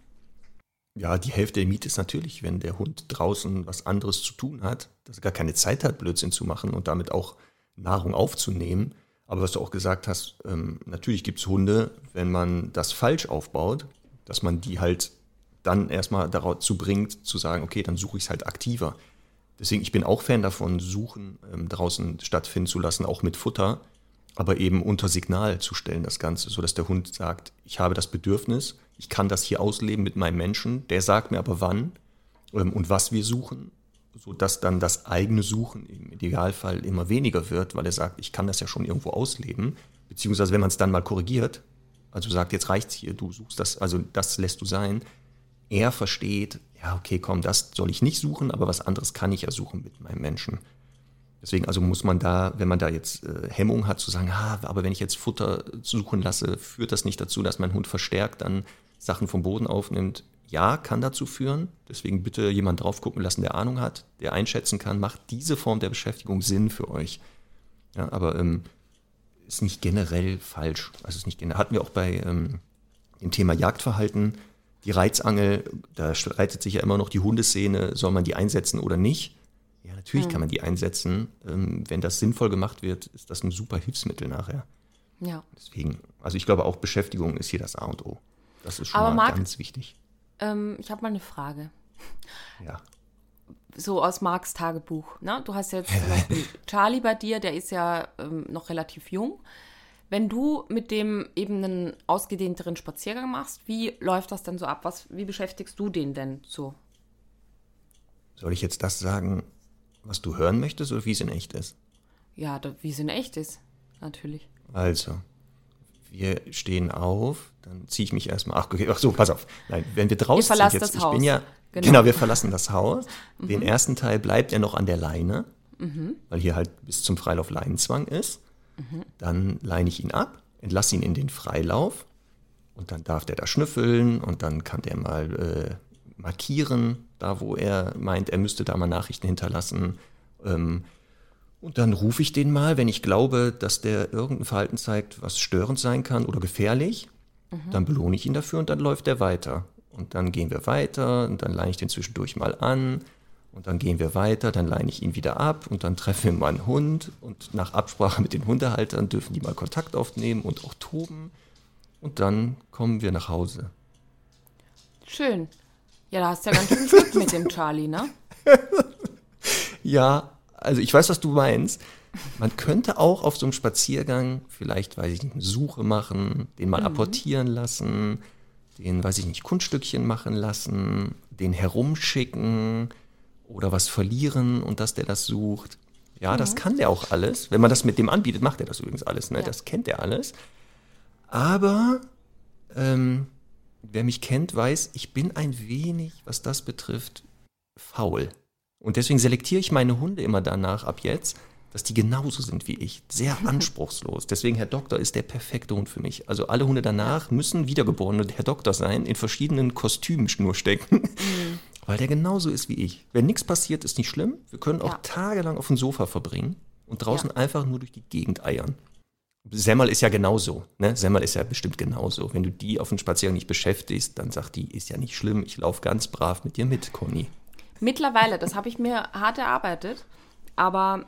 S2: Ja, die Hälfte der Miete ist natürlich, wenn der Hund draußen was anderes zu tun hat, dass er gar keine Zeit hat, Blödsinn zu machen und damit auch Nahrung aufzunehmen. Aber was du auch gesagt hast, ähm, natürlich gibt es Hunde, wenn man das falsch aufbaut, dass man die halt dann erstmal dazu bringt, zu sagen, okay, dann suche ich es halt aktiver. Deswegen, ich bin auch Fan davon, Suchen ähm, draußen stattfinden zu lassen, auch mit Futter, aber eben unter Signal zu stellen, das Ganze, sodass der Hund sagt, ich habe das Bedürfnis, ich kann das hier ausleben mit meinem Menschen, der sagt mir aber wann ähm, und was wir suchen, sodass dann das eigene Suchen im Idealfall immer weniger wird, weil er sagt, ich kann das ja schon irgendwo ausleben, beziehungsweise wenn man es dann mal korrigiert, also sagt, jetzt reicht's hier, du suchst das, also das lässt du sein, er versteht, ja, okay, komm, das soll ich nicht suchen, aber was anderes kann ich ja suchen mit meinem Menschen. Deswegen also muss man da, wenn man da jetzt äh, Hemmung hat, zu sagen, ah, aber wenn ich jetzt Futter suchen lasse, führt das nicht dazu, dass mein Hund verstärkt dann Sachen vom Boden aufnimmt. Ja, kann dazu führen. Deswegen bitte jemand drauf gucken lassen, der Ahnung hat, der einschätzen kann, macht diese Form der Beschäftigung Sinn für euch. Ja, aber ähm, ist nicht generell falsch. Also ist nicht generell. Hatten wir auch bei ähm, dem Thema Jagdverhalten. Die Reizangel, da streitet sich ja immer noch die Hundeszene, soll man die einsetzen oder nicht? Ja, natürlich mhm. kann man die einsetzen. Ähm, wenn das sinnvoll gemacht wird, ist das ein super Hilfsmittel nachher. Ja. Deswegen, also ich glaube auch Beschäftigung ist hier das A und O. Das ist schon Aber mal Marc, ganz wichtig.
S1: Ähm, ich habe mal eine Frage.
S2: Ja.
S1: So aus Marks Tagebuch. Ne? Du hast jetzt zum Beispiel Charlie bei dir, der ist ja ähm, noch relativ jung. Wenn du mit dem eben einen ausgedehnteren Spaziergang machst, wie läuft das denn so ab? Was, wie beschäftigst du den denn so?
S2: Soll ich jetzt das sagen, was du hören möchtest oder wie es in echt ist?
S1: Ja, wie es in echt ist, natürlich.
S2: Also, wir stehen auf, dann ziehe ich mich erstmal. Ach, okay, ach so, pass auf. Nein, wenn wir draußen
S1: sind jetzt,
S2: ich bin ja, genau. genau. wir verlassen das Haus. Den mhm. ersten Teil bleibt er noch an der Leine, mhm. weil hier halt bis zum Freilauf Leinenzwang ist. Mhm. Dann leine ich ihn ab, entlasse ihn in den Freilauf und dann darf der da schnüffeln und dann kann der mal äh, markieren, da wo er meint, er müsste da mal Nachrichten hinterlassen. Ähm, und dann rufe ich den mal, wenn ich glaube, dass der irgendein Verhalten zeigt, was störend sein kann oder gefährlich. Mhm. Dann belohne ich ihn dafür und dann läuft er weiter. Und dann gehen wir weiter und dann leine ich den zwischendurch mal an. Und dann gehen wir weiter, dann leine ich ihn wieder ab und dann treffen wir mal einen Hund. Und nach Absprache mit den Hundehaltern dürfen die mal Kontakt aufnehmen und auch toben. Und dann kommen wir nach Hause.
S1: Schön. Ja, da hast du ja ganz schön Glück mit dem Charlie, ne?
S2: ja, also ich weiß, was du meinst. Man könnte auch auf so einem Spaziergang vielleicht, weiß ich nicht, eine Suche machen, den mal mhm. apportieren lassen, den, weiß ich nicht, Kunststückchen machen lassen, den herumschicken oder was verlieren und dass der das sucht. Ja, mhm. das kann der auch alles. Wenn man das mit dem anbietet, macht er das übrigens alles. Ne? Ja. Das kennt er alles. Aber ähm, wer mich kennt, weiß, ich bin ein wenig, was das betrifft, faul. Und deswegen selektiere ich meine Hunde immer danach ab jetzt, dass die genauso sind wie ich. Sehr anspruchslos. Deswegen, Herr Doktor ist der perfekte Hund für mich. Also alle Hunde danach müssen wiedergeboren und Herr Doktor sein, in verschiedenen Kostümen nur stecken. Mhm. Weil der genauso ist wie ich. Wenn nichts passiert, ist nicht schlimm. Wir können auch ja. tagelang auf dem Sofa verbringen und draußen ja. einfach nur durch die Gegend eiern. Semmel ist ja genauso. Ne? Semmel ist ja bestimmt genauso. Wenn du die auf dem Spaziergang nicht beschäftigst, dann sagt die, ist ja nicht schlimm, ich laufe ganz brav mit dir mit, Conny.
S1: Mittlerweile, das habe ich mir hart erarbeitet, aber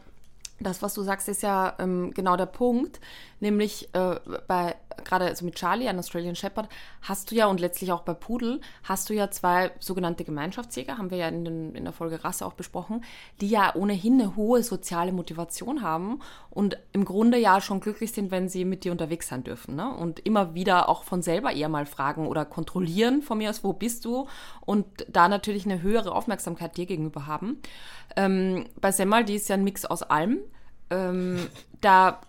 S1: das, was du sagst, ist ja ähm, genau der Punkt. Nämlich äh, bei gerade also mit Charlie, ein Australian Shepherd, hast du ja und letztlich auch bei Pudel, hast du ja zwei sogenannte Gemeinschaftsjäger, haben wir ja in, den, in der Folge Rasse auch besprochen, die ja ohnehin eine hohe soziale Motivation haben und im Grunde ja schon glücklich sind, wenn sie mit dir unterwegs sein dürfen. Ne? Und immer wieder auch von selber eher mal fragen oder kontrollieren von mir aus, wo bist du? Und da natürlich eine höhere Aufmerksamkeit dir gegenüber haben. Ähm, bei Semmel, die ist ja ein Mix aus allem. Ähm, da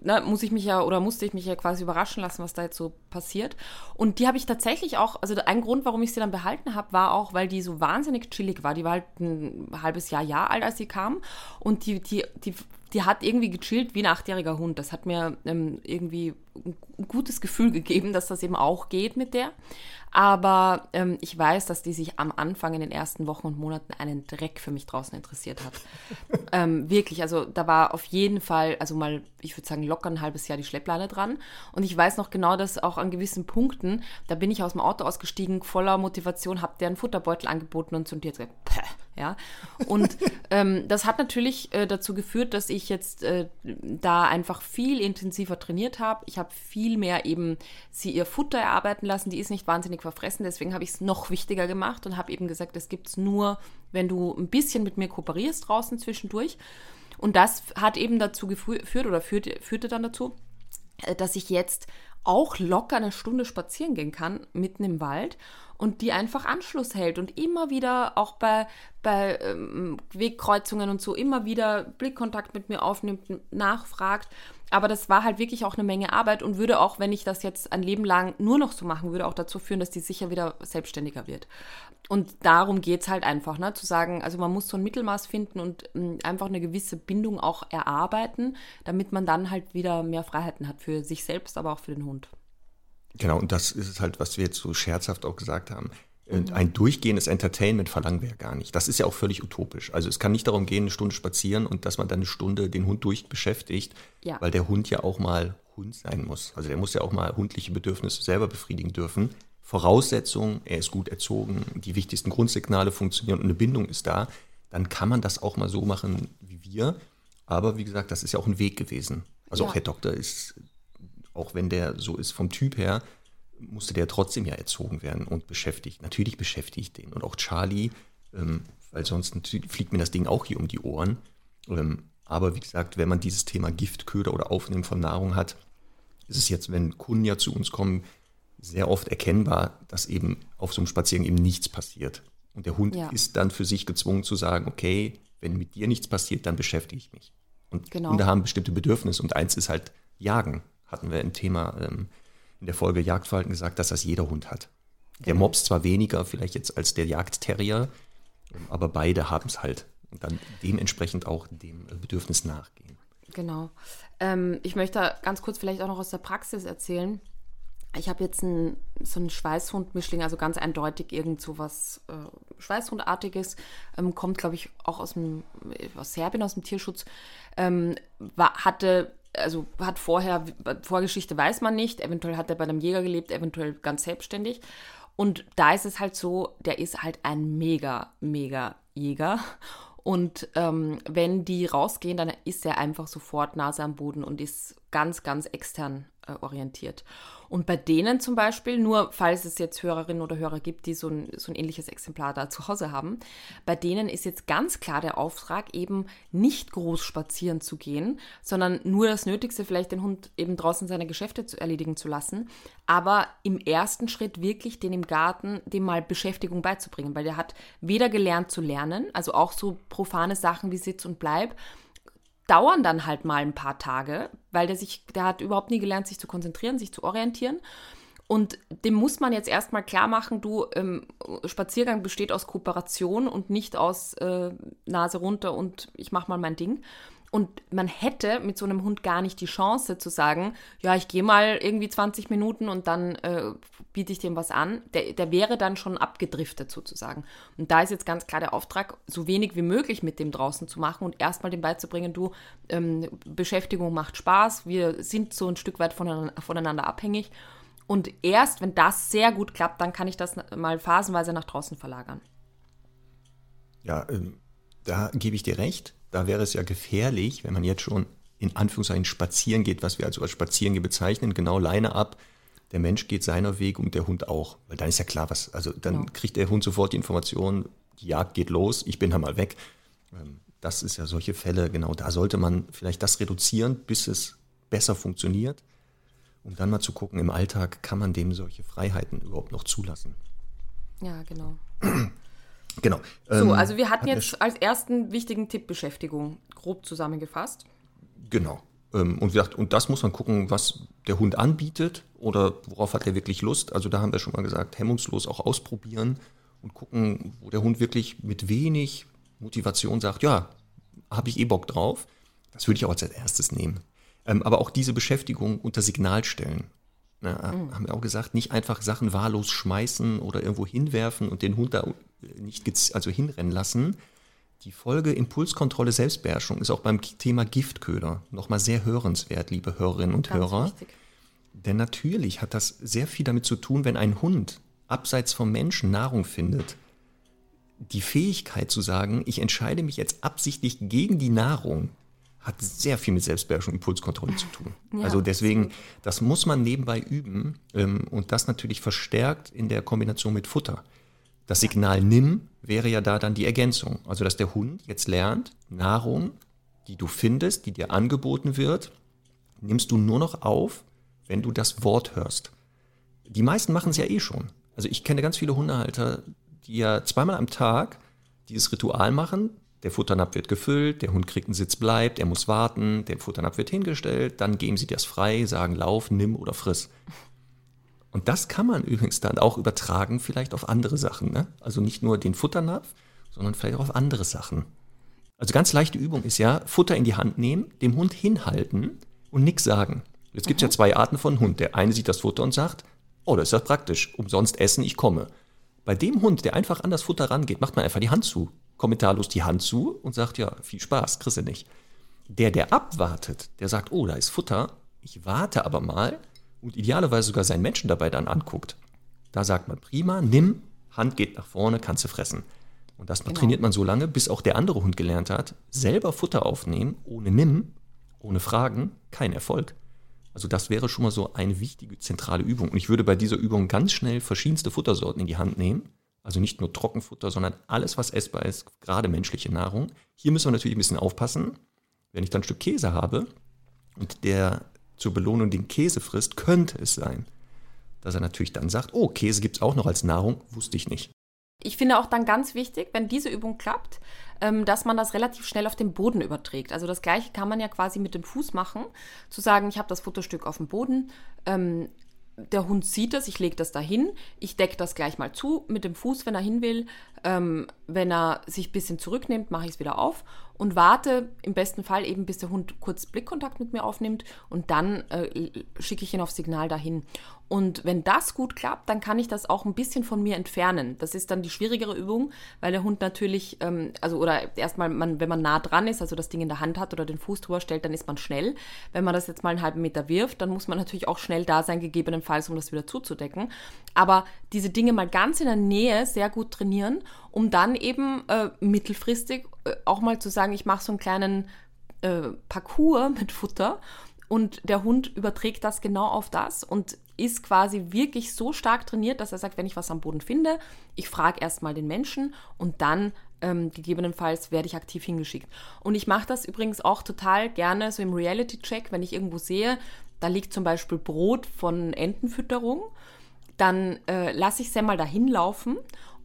S1: ne, muss ich mich ja oder musste ich mich ja quasi überraschen lassen, was da jetzt so passiert. Und die habe ich tatsächlich auch, also ein Grund, warum ich sie dann behalten habe, war auch, weil die so wahnsinnig chillig war. Die war halt ein halbes Jahr, Jahr alt, als sie kam. Und die, die, die, die hat irgendwie gechillt wie ein achtjähriger Hund. Das hat mir ähm, irgendwie ein gutes Gefühl gegeben, dass das eben auch geht mit der. Aber ähm, ich weiß, dass die sich am Anfang in den ersten Wochen und Monaten einen Dreck für mich draußen interessiert hat. ähm, wirklich, also da war auf jeden Fall, also mal, ich würde sagen, locker ein halbes Jahr die Schleppleine dran. Und ich weiß noch genau, dass auch an gewissen Punkten, da bin ich aus dem Auto ausgestiegen, voller Motivation, habe der einen Futterbeutel angeboten und zu dir gesagt, Päh, ja. Und ähm, das hat natürlich äh, dazu geführt, dass ich jetzt äh, da einfach viel intensiver trainiert habe. Ich habe viel mehr eben sie ihr Futter erarbeiten lassen. Die ist nicht wahnsinnig verfressen, deswegen habe ich es noch wichtiger gemacht und habe eben gesagt, das gibt es nur, wenn du ein bisschen mit mir kooperierst draußen zwischendurch. Und das hat eben dazu geführt oder führte, führte dann dazu, dass ich jetzt auch locker eine Stunde spazieren gehen kann, mitten im Wald und die einfach Anschluss hält und immer wieder auch bei, bei ähm, Wegkreuzungen und so immer wieder Blickkontakt mit mir aufnimmt, nachfragt. Aber das war halt wirklich auch eine Menge Arbeit und würde auch, wenn ich das jetzt ein Leben lang nur noch so machen würde, auch dazu führen, dass die sicher wieder selbstständiger wird. Und darum geht es halt einfach, ne? zu sagen, also man muss so ein Mittelmaß finden und ähm, einfach eine gewisse Bindung auch erarbeiten, damit man dann halt wieder mehr Freiheiten hat für sich selbst, aber auch für den Hund.
S2: Genau, und das ist es halt, was wir jetzt so scherzhaft auch gesagt haben. Mhm. Ein durchgehendes Entertainment verlangen wir ja gar nicht. Das ist ja auch völlig utopisch. Also es kann nicht darum gehen, eine Stunde spazieren und dass man dann eine Stunde den Hund durchbeschäftigt, ja. weil der Hund ja auch mal Hund sein muss. Also der muss ja auch mal hundliche Bedürfnisse selber befriedigen dürfen. Voraussetzung, er ist gut erzogen, die wichtigsten Grundsignale funktionieren und eine Bindung ist da, dann kann man das auch mal so machen wie wir. Aber wie gesagt, das ist ja auch ein Weg gewesen. Also ja. auch Herr Doktor ist auch wenn der so ist vom Typ her, musste der trotzdem ja erzogen werden und beschäftigt. Natürlich beschäftigt den. Und auch Charlie, ähm, weil sonst fliegt mir das Ding auch hier um die Ohren. Ähm, aber wie gesagt, wenn man dieses Thema Giftköder oder Aufnehmen von Nahrung hat, ist es jetzt, wenn Kunden ja zu uns kommen, sehr oft erkennbar, dass eben auf so einem Spaziergang eben nichts passiert. Und der Hund ja. ist dann für sich gezwungen zu sagen, okay, wenn mit dir nichts passiert, dann beschäftige ich mich. Und genau. Hunde haben bestimmte Bedürfnisse und eins ist halt Jagen hatten wir im Thema ähm, in der Folge Jagdverhalten gesagt, dass das jeder Hund hat. Der genau. Mops zwar weniger vielleicht jetzt als der Jagdterrier, ähm, aber beide haben es halt. Und dann dementsprechend auch dem Bedürfnis nachgehen.
S1: Genau. Ähm, ich möchte ganz kurz vielleicht auch noch aus der Praxis erzählen. Ich habe jetzt ein, so einen Schweißhund-Mischling, also ganz eindeutig irgend so was äh, Schweißhundartiges, ähm, kommt, glaube ich, auch aus, dem, aus Serbien, aus dem Tierschutz, ähm, war, hatte, also hat vorher, Vorgeschichte weiß man nicht, eventuell hat er bei einem Jäger gelebt, eventuell ganz selbstständig. Und da ist es halt so, der ist halt ein mega, mega Jäger. Und ähm, wenn die rausgehen, dann ist er einfach sofort Nase am Boden und ist ganz, ganz extern äh, orientiert. Und bei denen zum Beispiel, nur falls es jetzt Hörerinnen oder Hörer gibt, die so ein, so ein ähnliches Exemplar da zu Hause haben, bei denen ist jetzt ganz klar der Auftrag, eben nicht groß spazieren zu gehen, sondern nur das Nötigste, vielleicht den Hund eben draußen seine Geschäfte zu erledigen zu lassen, aber im ersten Schritt wirklich den im Garten, dem mal Beschäftigung beizubringen, weil der hat weder gelernt zu lernen, also auch so profane Sachen wie Sitz und Bleib, dauern dann halt mal ein paar Tage, weil der sich, der hat überhaupt nie gelernt, sich zu konzentrieren, sich zu orientieren. Und dem muss man jetzt erstmal klar machen, du, ähm, Spaziergang besteht aus Kooperation und nicht aus äh, Nase runter und ich mach mal mein Ding. Und man hätte mit so einem Hund gar nicht die Chance zu sagen, ja, ich gehe mal irgendwie 20 Minuten und dann äh, biete ich dem was an. Der, der wäre dann schon abgedriftet sozusagen. Und da ist jetzt ganz klar der Auftrag, so wenig wie möglich mit dem draußen zu machen und erstmal dem beizubringen, du, ähm, Beschäftigung macht Spaß, wir sind so ein Stück weit voneinander, abhängig. Und erst, wenn das sehr gut klappt, dann kann ich das mal phasenweise nach draußen verlagern.
S2: Ja, ähm, da gebe ich dir recht da wäre es ja gefährlich, wenn man jetzt schon in Anführungszeichen spazieren geht, was wir also als Spazierengehen bezeichnen, genau Leine ab, der Mensch geht seiner Weg und der Hund auch. Weil dann ist ja klar, was, also dann ja. kriegt der Hund sofort die Information, die Jagd geht los, ich bin da mal weg. Ähm, das ist ja solche Fälle, genau, da sollte man vielleicht das reduzieren, bis es besser funktioniert. Um dann mal zu gucken, im Alltag kann man dem solche Freiheiten überhaupt noch zulassen.
S1: Ja, genau.
S2: Genau.
S1: So, ähm, also wir hatten jetzt als ersten wichtigen Tipp Beschäftigung, grob zusammengefasst.
S2: Genau. Ähm, und, gesagt, und das muss man gucken, was der Hund anbietet oder worauf hat er wirklich Lust. Also da haben wir schon mal gesagt, hemmungslos auch ausprobieren und gucken, wo der Hund wirklich mit wenig Motivation sagt, ja, habe ich eh Bock drauf. Das würde ich auch als erstes nehmen. Ähm, aber auch diese Beschäftigung unter Signal stellen. Mhm. Haben wir auch gesagt, nicht einfach Sachen wahllos schmeißen oder irgendwo hinwerfen und den Hund da nicht also hinrennen lassen. Die Folge Impulskontrolle Selbstbeherrschung ist auch beim Thema Giftköder nochmal sehr hörenswert, liebe Hörerinnen und Ganz Hörer. Wichtig. Denn natürlich hat das sehr viel damit zu tun, wenn ein Hund abseits vom Menschen Nahrung findet. Die Fähigkeit zu sagen, ich entscheide mich jetzt absichtlich gegen die Nahrung, hat sehr viel mit Selbstbeherrschung und Impulskontrolle zu tun. Ja, also deswegen, das muss man nebenbei üben ähm, und das natürlich verstärkt in der Kombination mit Futter. Das Signal nimm wäre ja da dann die Ergänzung. Also, dass der Hund jetzt lernt, Nahrung, die du findest, die dir angeboten wird, nimmst du nur noch auf, wenn du das Wort hörst. Die meisten machen es ja eh schon. Also ich kenne ganz viele Hundehalter, die ja zweimal am Tag dieses Ritual machen. Der Futternapf wird gefüllt, der Hund kriegt einen Sitz, bleibt, er muss warten, der Futternapf wird hingestellt, dann geben sie das frei, sagen lauf, nimm oder friss. Und das kann man übrigens dann auch übertragen, vielleicht auf andere Sachen. Ne? Also nicht nur den Futternapf, sondern vielleicht auch auf andere Sachen. Also ganz leichte Übung ist ja, Futter in die Hand nehmen, dem Hund hinhalten und nichts sagen. Jetzt gibt es ja mhm. zwei Arten von Hund. Der eine sieht das Futter und sagt, oh, das ist ja praktisch, umsonst essen, ich komme. Bei dem Hund, der einfach an das Futter rangeht, macht man einfach die Hand zu. Kommentarlos die Hand zu und sagt, ja, viel Spaß, kriegst du nicht. Der, der abwartet, der sagt, oh, da ist Futter, ich warte aber mal, und idealerweise sogar seinen Menschen dabei dann anguckt, da sagt man prima, nimm, Hand geht nach vorne, kannst du fressen. Und das genau. trainiert man so lange, bis auch der andere Hund gelernt hat, selber Futter aufnehmen, ohne nimm, ohne Fragen, kein Erfolg. Also das wäre schon mal so eine wichtige zentrale Übung. Und ich würde bei dieser Übung ganz schnell verschiedenste Futtersorten in die Hand nehmen. Also nicht nur Trockenfutter, sondern alles, was essbar ist, gerade menschliche Nahrung. Hier müssen wir natürlich ein bisschen aufpassen. Wenn ich dann ein Stück Käse habe und der zur Belohnung den Käse frisst, könnte es sein, dass er natürlich dann sagt, oh, Käse gibt es auch noch als Nahrung, wusste ich nicht.
S1: Ich finde auch dann ganz wichtig, wenn diese Übung klappt, ähm, dass man das relativ schnell auf den Boden überträgt. Also das gleiche kann man ja quasi mit dem Fuß machen, zu sagen, ich habe das Futterstück auf dem Boden, ähm, der Hund sieht das, ich lege das dahin, ich decke das gleich mal zu mit dem Fuß, wenn er hin will. Ähm, wenn er sich ein bisschen zurücknimmt, mache ich es wieder auf und warte im besten Fall eben, bis der Hund kurz Blickkontakt mit mir aufnimmt und dann äh, schicke ich ihn auf Signal dahin. Und wenn das gut klappt, dann kann ich das auch ein bisschen von mir entfernen. Das ist dann die schwierigere Übung, weil der Hund natürlich, ähm, also oder erstmal, man, wenn man nah dran ist, also das Ding in der Hand hat oder den Fuß drüber stellt, dann ist man schnell. Wenn man das jetzt mal einen halben Meter wirft, dann muss man natürlich auch schnell da sein, gegebenenfalls, um das wieder zuzudecken. Aber diese Dinge mal ganz in der Nähe sehr gut trainieren, um dann eben äh, mittelfristig äh, auch mal zu sagen, ich mache so einen kleinen äh, Parcours mit Futter und der Hund überträgt das genau auf das und ist quasi wirklich so stark trainiert, dass er sagt, wenn ich was am Boden finde, ich frage erstmal den Menschen und dann ähm, gegebenenfalls werde ich aktiv hingeschickt. Und ich mache das übrigens auch total gerne so im Reality-Check, wenn ich irgendwo sehe, da liegt zum Beispiel Brot von Entenfütterung, dann äh, lasse ich sie mal dahin laufen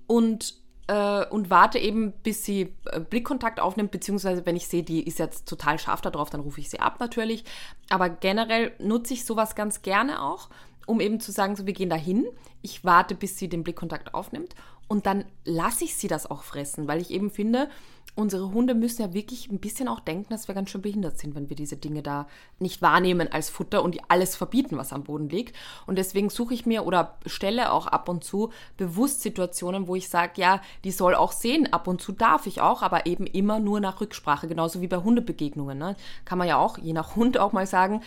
S1: und äh, und warte eben, bis sie äh, Blickkontakt aufnimmt, beziehungsweise wenn ich sehe, die ist jetzt total scharf darauf, dann rufe ich sie ab natürlich. Aber generell nutze ich sowas ganz gerne auch, um eben zu sagen, so wir gehen dahin, ich warte, bis sie den Blickkontakt aufnimmt und dann lasse ich sie das auch fressen, weil ich eben finde, unsere Hunde müssen ja wirklich ein bisschen auch denken, dass wir ganz schön behindert sind, wenn wir diese Dinge da nicht wahrnehmen als Futter und die alles verbieten, was am Boden liegt. Und deswegen suche ich mir oder stelle auch ab und zu bewusst Situationen, wo ich sage, ja, die soll auch sehen, ab und zu darf ich auch, aber eben immer nur nach Rücksprache, genauso wie bei Hundebegegnungen. Ne? Kann man ja auch, je nach Hund auch mal sagen,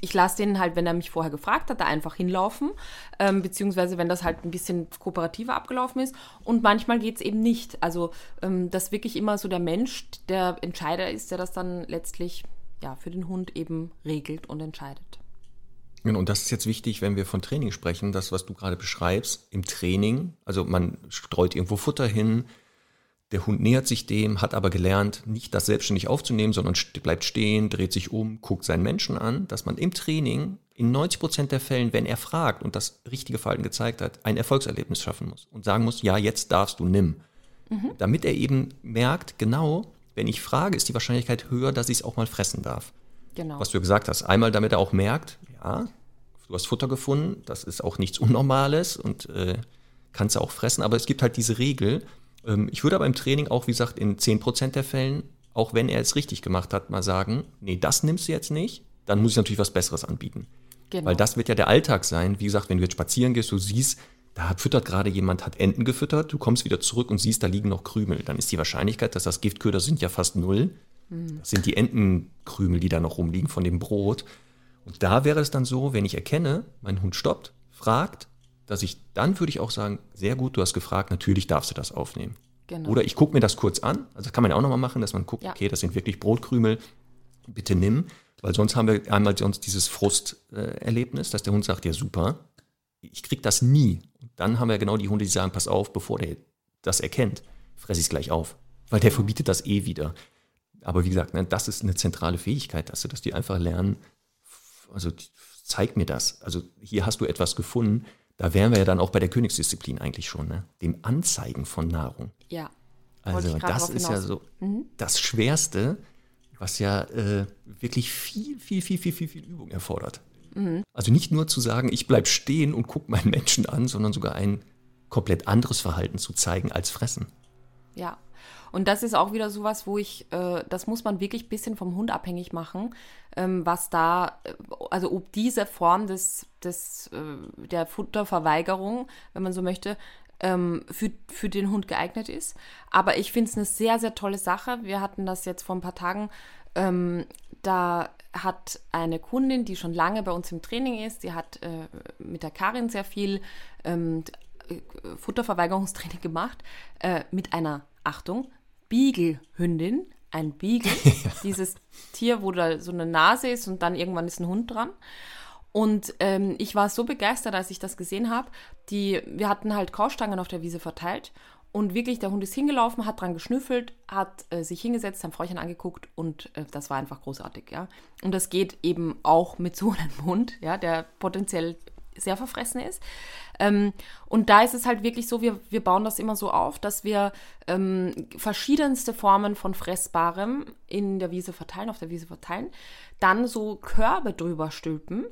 S1: ich lasse den halt, wenn er mich vorher gefragt hat, da einfach hinlaufen, ähm, beziehungsweise wenn das halt ein bisschen kooperativer abgelaufen ist. Und manchmal geht es eben nicht. Also, ähm, dass wirklich immer so der Mensch der Entscheider ist, der das dann letztlich ja, für den Hund eben regelt und entscheidet.
S2: Genau, und das ist jetzt wichtig, wenn wir von Training sprechen, das, was du gerade beschreibst, im Training, also man streut irgendwo Futter hin, der Hund nähert sich dem, hat aber gelernt, nicht das selbstständig aufzunehmen, sondern bleibt stehen, dreht sich um, guckt seinen Menschen an, dass man im Training in 90 Prozent der Fällen, wenn er fragt und das richtige Verhalten gezeigt hat, ein Erfolgserlebnis schaffen muss und sagen muss, ja, jetzt darfst du, nimm. Mhm. Damit er eben merkt, genau, wenn ich frage, ist die Wahrscheinlichkeit höher, dass ich es auch mal fressen darf. Genau. Was du gesagt hast. Einmal, damit er auch merkt, ja, du hast Futter gefunden, das ist auch nichts Unnormales und äh, kannst du auch fressen, aber es gibt halt diese Regel, ich würde aber im Training auch, wie gesagt, in 10% der Fällen, auch wenn er es richtig gemacht hat, mal sagen, nee, das nimmst du jetzt nicht, dann muss ich natürlich was Besseres anbieten. Genau. Weil das wird ja der Alltag sein. Wie gesagt, wenn du jetzt spazieren gehst, du siehst, da füttert gerade jemand, hat Enten gefüttert, du kommst wieder zurück und siehst, da liegen noch Krümel. Dann ist die Wahrscheinlichkeit, dass das Giftköder sind, ja fast null. Mhm. Das sind die Entenkrümel, die da noch rumliegen von dem Brot. Und da wäre es dann so, wenn ich erkenne, mein Hund stoppt, fragt, dass ich dann würde ich auch sagen, sehr gut, du hast gefragt, natürlich darfst du das aufnehmen. Genau. Oder ich gucke mir das kurz an, also das kann man ja auch nochmal machen, dass man guckt, ja. okay, das sind wirklich Brotkrümel, bitte nimm, weil sonst haben wir einmal sonst dieses Frusterlebnis, dass der Hund sagt, ja super, ich krieg das nie. Und dann haben wir genau die Hunde, die sagen, pass auf, bevor der das erkennt, fresse ich es gleich auf, weil der verbietet das eh wieder. Aber wie gesagt, ne, das ist eine zentrale Fähigkeit, dass du, dass die einfach lernen, also zeig mir das. Also hier hast du etwas gefunden, da wären wir ja dann auch bei der Königsdisziplin eigentlich schon, ne? dem Anzeigen von Nahrung.
S1: Ja.
S2: Also das ist ja so mhm. das Schwerste, was ja äh, wirklich viel, viel, viel, viel, viel, viel Übung erfordert. Mhm. Also nicht nur zu sagen, ich bleibe stehen und gucke meinen Menschen an, sondern sogar ein komplett anderes Verhalten zu zeigen als fressen.
S1: Ja, und das ist auch wieder sowas, wo ich, äh, das muss man wirklich ein bisschen vom Hund abhängig machen, was da, äh, also ob diese Form des, des, äh, der Futterverweigerung, wenn man so möchte, ähm, für, für den Hund geeignet ist. Aber ich finde es eine sehr, sehr tolle Sache. Wir hatten das jetzt vor ein paar Tagen. Ähm, da hat eine Kundin, die schon lange bei uns im Training ist, die hat äh, mit der Karin sehr viel ähm, äh, Futterverweigerungstraining gemacht, äh, mit einer, Achtung, Beagle-Hündin, ein Beagle, dieses Tier, wo da so eine Nase ist und dann irgendwann ist ein Hund dran. Und ähm, ich war so begeistert, als ich das gesehen habe. wir hatten halt Kaustangen auf der Wiese verteilt und wirklich, der Hund ist hingelaufen, hat dran geschnüffelt, hat äh, sich hingesetzt, sein Fräuchen angeguckt und äh, das war einfach großartig, ja. Und das geht eben auch mit so einem Hund, ja, der potenziell sehr verfressen ist. Ähm, und da ist es halt wirklich so, wir, wir bauen das immer so auf, dass wir ähm, verschiedenste Formen von Fressbarem in der Wiese verteilen, auf der Wiese verteilen, dann so Körbe drüber stülpen,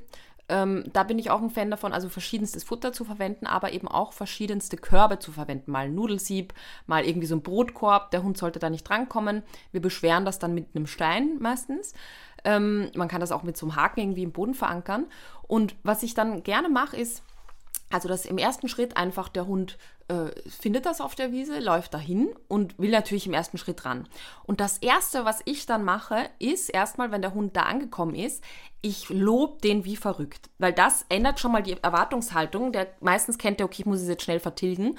S1: ähm, da bin ich auch ein Fan davon, also verschiedenstes Futter zu verwenden, aber eben auch verschiedenste Körbe zu verwenden. Mal ein Nudelsieb, mal irgendwie so ein Brotkorb. Der Hund sollte da nicht drankommen. Wir beschweren das dann mit einem Stein meistens. Ähm, man kann das auch mit so einem Haken irgendwie im Boden verankern. Und was ich dann gerne mache, ist, also dass im ersten Schritt einfach der Hund äh, findet das auf der Wiese, läuft dahin und will natürlich im ersten Schritt ran. Und das Erste, was ich dann mache, ist erstmal, wenn der Hund da angekommen ist, ich lobe den wie verrückt. Weil das ändert schon mal die Erwartungshaltung. Der meistens kennt der, okay, ich muss es jetzt schnell vertilgen.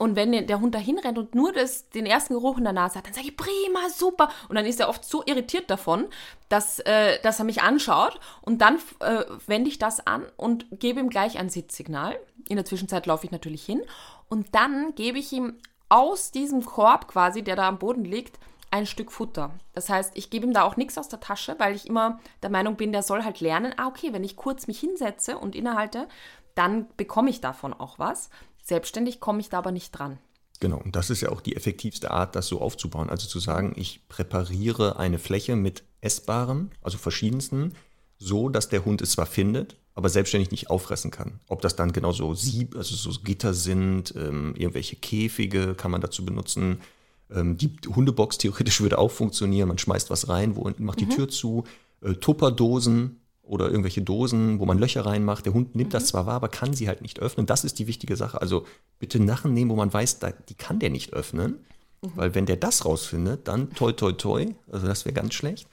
S1: Und wenn der Hund da hinrennt und nur das, den ersten Geruch in der Nase hat, dann sage ich, prima, super. Und dann ist er oft so irritiert davon, dass, äh, dass er mich anschaut. Und dann äh, wende ich das an und gebe ihm gleich ein Sitzsignal. In der Zwischenzeit laufe ich natürlich hin. Und dann gebe ich ihm aus diesem Korb quasi, der da am Boden liegt, ein Stück Futter. Das heißt, ich gebe ihm da auch nichts aus der Tasche, weil ich immer der Meinung bin, der soll halt lernen, ah, okay, wenn ich kurz mich hinsetze und innehalte, dann bekomme ich davon auch was. Selbstständig komme ich da aber nicht dran.
S2: Genau, und das ist ja auch die effektivste Art, das so aufzubauen. Also zu sagen, ich präpariere eine Fläche mit Essbarem, also verschiedensten, so dass der Hund es zwar findet, aber selbstständig nicht auffressen kann. Ob das dann genau so Sieb, also so Gitter sind, ähm, irgendwelche Käfige kann man dazu benutzen. Ähm, die Hundebox theoretisch würde auch funktionieren. Man schmeißt was rein, wo macht die mhm. Tür zu. Äh, Tupperdosen, oder irgendwelche Dosen, wo man Löcher reinmacht. Der Hund nimmt mhm. das zwar wahr, aber kann sie halt nicht öffnen. Das ist die wichtige Sache. Also bitte Nachen nehmen, wo man weiß, da, die kann der nicht öffnen. Mhm. Weil wenn der das rausfindet, dann toi toi toi. Also das wäre ganz schlecht.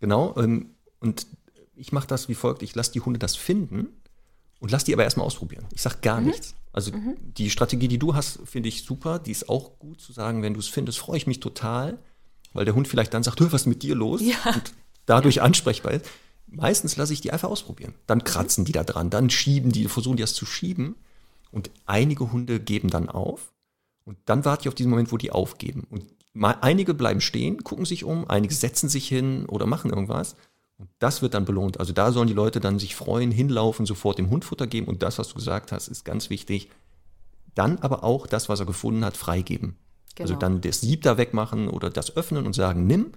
S2: Genau. Ähm, und ich mache das wie folgt. Ich lasse die Hunde das finden und lasse die aber erstmal ausprobieren. Ich sage gar mhm. nichts. Also mhm. die Strategie, die du hast, finde ich super. Die ist auch gut zu sagen, wenn du es findest, freue ich mich total. Weil der Hund vielleicht dann sagt, was ist mit dir los? Ja. Und dadurch ansprechbar ist. Meistens lasse ich die einfach ausprobieren. Dann mhm. kratzen die da dran, dann schieben die, versuchen die das zu schieben. Und einige Hunde geben dann auf. Und dann warte ich auf diesen Moment, wo die aufgeben. Und einige bleiben stehen, gucken sich um, einige setzen sich hin oder machen irgendwas. Und das wird dann belohnt. Also da sollen die Leute dann sich freuen, hinlaufen, sofort dem Hund Futter geben. Und das, was du gesagt hast, ist ganz wichtig. Dann aber auch das, was er gefunden hat, freigeben. Also genau. Also dann das Sieb da wegmachen oder das öffnen und sagen, nimm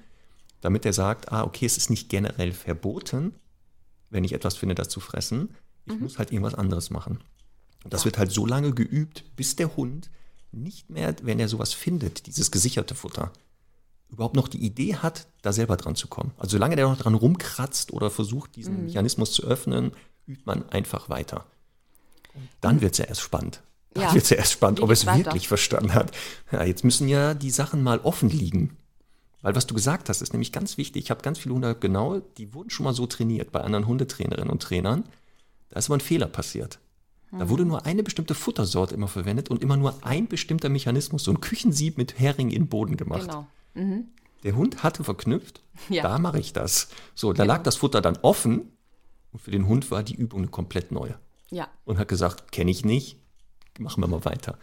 S2: damit er sagt, ah, okay, es ist nicht generell verboten, wenn ich etwas finde, das zu fressen. Ich mhm. muss halt irgendwas anderes machen. Und das ja. wird halt so lange geübt, bis der Hund nicht mehr, wenn er sowas findet, dieses gesicherte Futter, überhaupt noch die Idee hat, da selber dran zu kommen. Also solange der noch dran rumkratzt oder versucht, diesen mhm. Mechanismus zu öffnen, übt man einfach weiter. Dann mhm. wird es ja erst spannend. Dann ja. wird es ja erst spannend, ob er es wirklich verstanden hat. Ja, jetzt müssen ja die Sachen mal offen liegen. Weil was du gesagt hast, ist nämlich ganz wichtig. Ich habe ganz viele Hunde, genau, die wurden schon mal so trainiert bei anderen Hundetrainerinnen und Trainern. Da ist aber ein Fehler passiert. Da mhm. wurde nur eine bestimmte Futtersorte immer verwendet und immer nur ein bestimmter Mechanismus, so ein Küchensieb mit Hering in den Boden gemacht. Genau. Mhm. Der Hund hatte verknüpft, ja. da mache ich das. So, da genau. lag das Futter dann offen und für den Hund war die Übung eine komplett neue. Ja. Und hat gesagt, kenne ich nicht, machen wir mal weiter.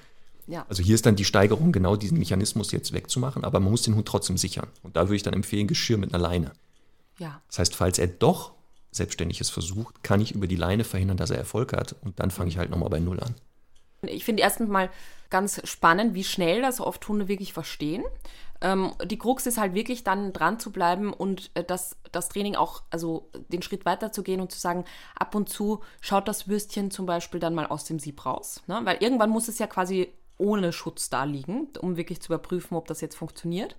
S2: Ja. Also hier ist dann die Steigerung, genau diesen Mechanismus jetzt wegzumachen, aber man muss den Hund trotzdem sichern. Und da würde ich dann empfehlen, Geschirr mit einer Leine. Ja. Das heißt, falls er doch Selbstständiges versucht, kann ich über die Leine verhindern, dass er Erfolg hat. Und dann fange ich halt nochmal bei Null an.
S1: Ich finde erstens mal ganz spannend, wie schnell das oft Hunde wirklich verstehen. Ähm, die Krux ist halt wirklich dann dran zu bleiben und äh, das, das Training auch, also den Schritt weiter zu gehen und zu sagen, ab und zu schaut das Würstchen zum Beispiel dann mal aus dem Sieb raus. Ne? Weil irgendwann muss es ja quasi ohne Schutz da liegen, um wirklich zu überprüfen, ob das jetzt funktioniert.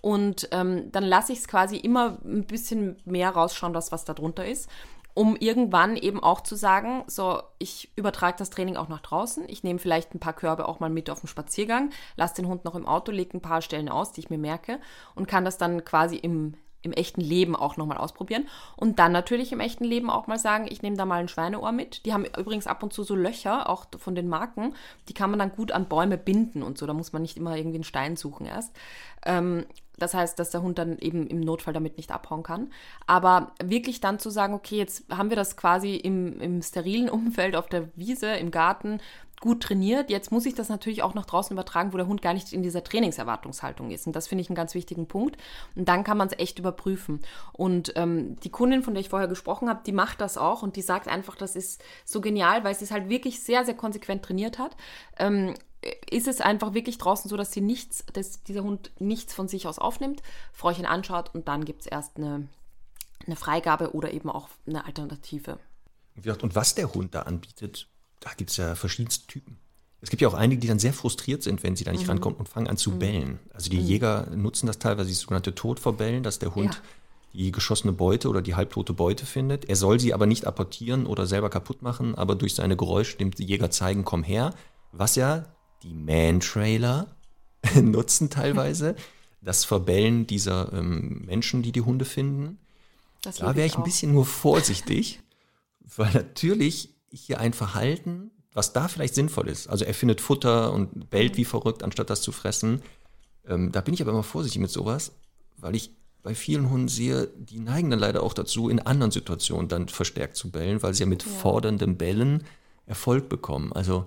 S1: Und ähm, dann lasse ich es quasi immer ein bisschen mehr rausschauen, das, was da drunter ist, um irgendwann eben auch zu sagen, so, ich übertrage das Training auch nach draußen. Ich nehme vielleicht ein paar Körbe auch mal mit auf den Spaziergang, lasse den Hund noch im Auto, lege ein paar Stellen aus, die ich mir merke und kann das dann quasi im, im echten Leben auch nochmal ausprobieren. Und dann natürlich im echten Leben auch mal sagen, ich nehme da mal ein Schweineohr mit. Die haben übrigens ab und zu so Löcher, auch von den Marken, die kann man dann gut an Bäume binden und so. Da muss man nicht immer irgendwie einen Stein suchen erst. Ähm, das heißt, dass der Hund dann eben im Notfall damit nicht abhauen kann. Aber wirklich dann zu sagen, okay, jetzt haben wir das quasi im, im sterilen Umfeld auf der Wiese, im Garten, gut trainiert. Jetzt muss ich das natürlich auch nach draußen übertragen, wo der Hund gar nicht in dieser Trainingserwartungshaltung ist. Und das finde ich einen ganz wichtigen Punkt. Und dann kann man es echt überprüfen. Und ähm, die Kundin, von der ich vorher gesprochen habe, die macht das auch und die sagt einfach, das ist so genial, weil sie es halt wirklich sehr, sehr konsequent trainiert hat. Ähm, ist es einfach wirklich draußen so, dass sie nichts, dass dieser Hund nichts von sich aus aufnimmt, Fräuchen anschaut und dann gibt es erst eine, eine Freigabe oder eben auch eine Alternative.
S2: Und was der Hund da anbietet, da gibt es ja verschiedenste Typen. Es gibt ja auch einige, die dann sehr frustriert sind, wenn sie da nicht mhm. rankommen und fangen an zu mhm. bellen. Also die mhm. Jäger nutzen das teilweise, das sogenannte Todverbellen, dass der Hund ja. die geschossene Beute oder die halbtote Beute findet. Er soll sie aber nicht apportieren oder selber kaputt machen, aber durch seine Geräusche dem Jäger zeigen, komm her. Was ja die Man-Trailer nutzen teilweise. Das Verbellen dieser ähm, Menschen, die die Hunde finden. Das da wäre ich ein bisschen nur vorsichtig, weil natürlich hier ein Verhalten was da vielleicht sinnvoll ist. Also er findet Futter und bellt wie verrückt, anstatt das zu fressen. Ähm, da bin ich aber immer vorsichtig mit sowas, weil ich bei vielen Hunden sehe, die neigen dann leider auch dazu, in anderen Situationen dann verstärkt zu bellen, weil sie ja mit ja. forderndem Bellen Erfolg bekommen. Also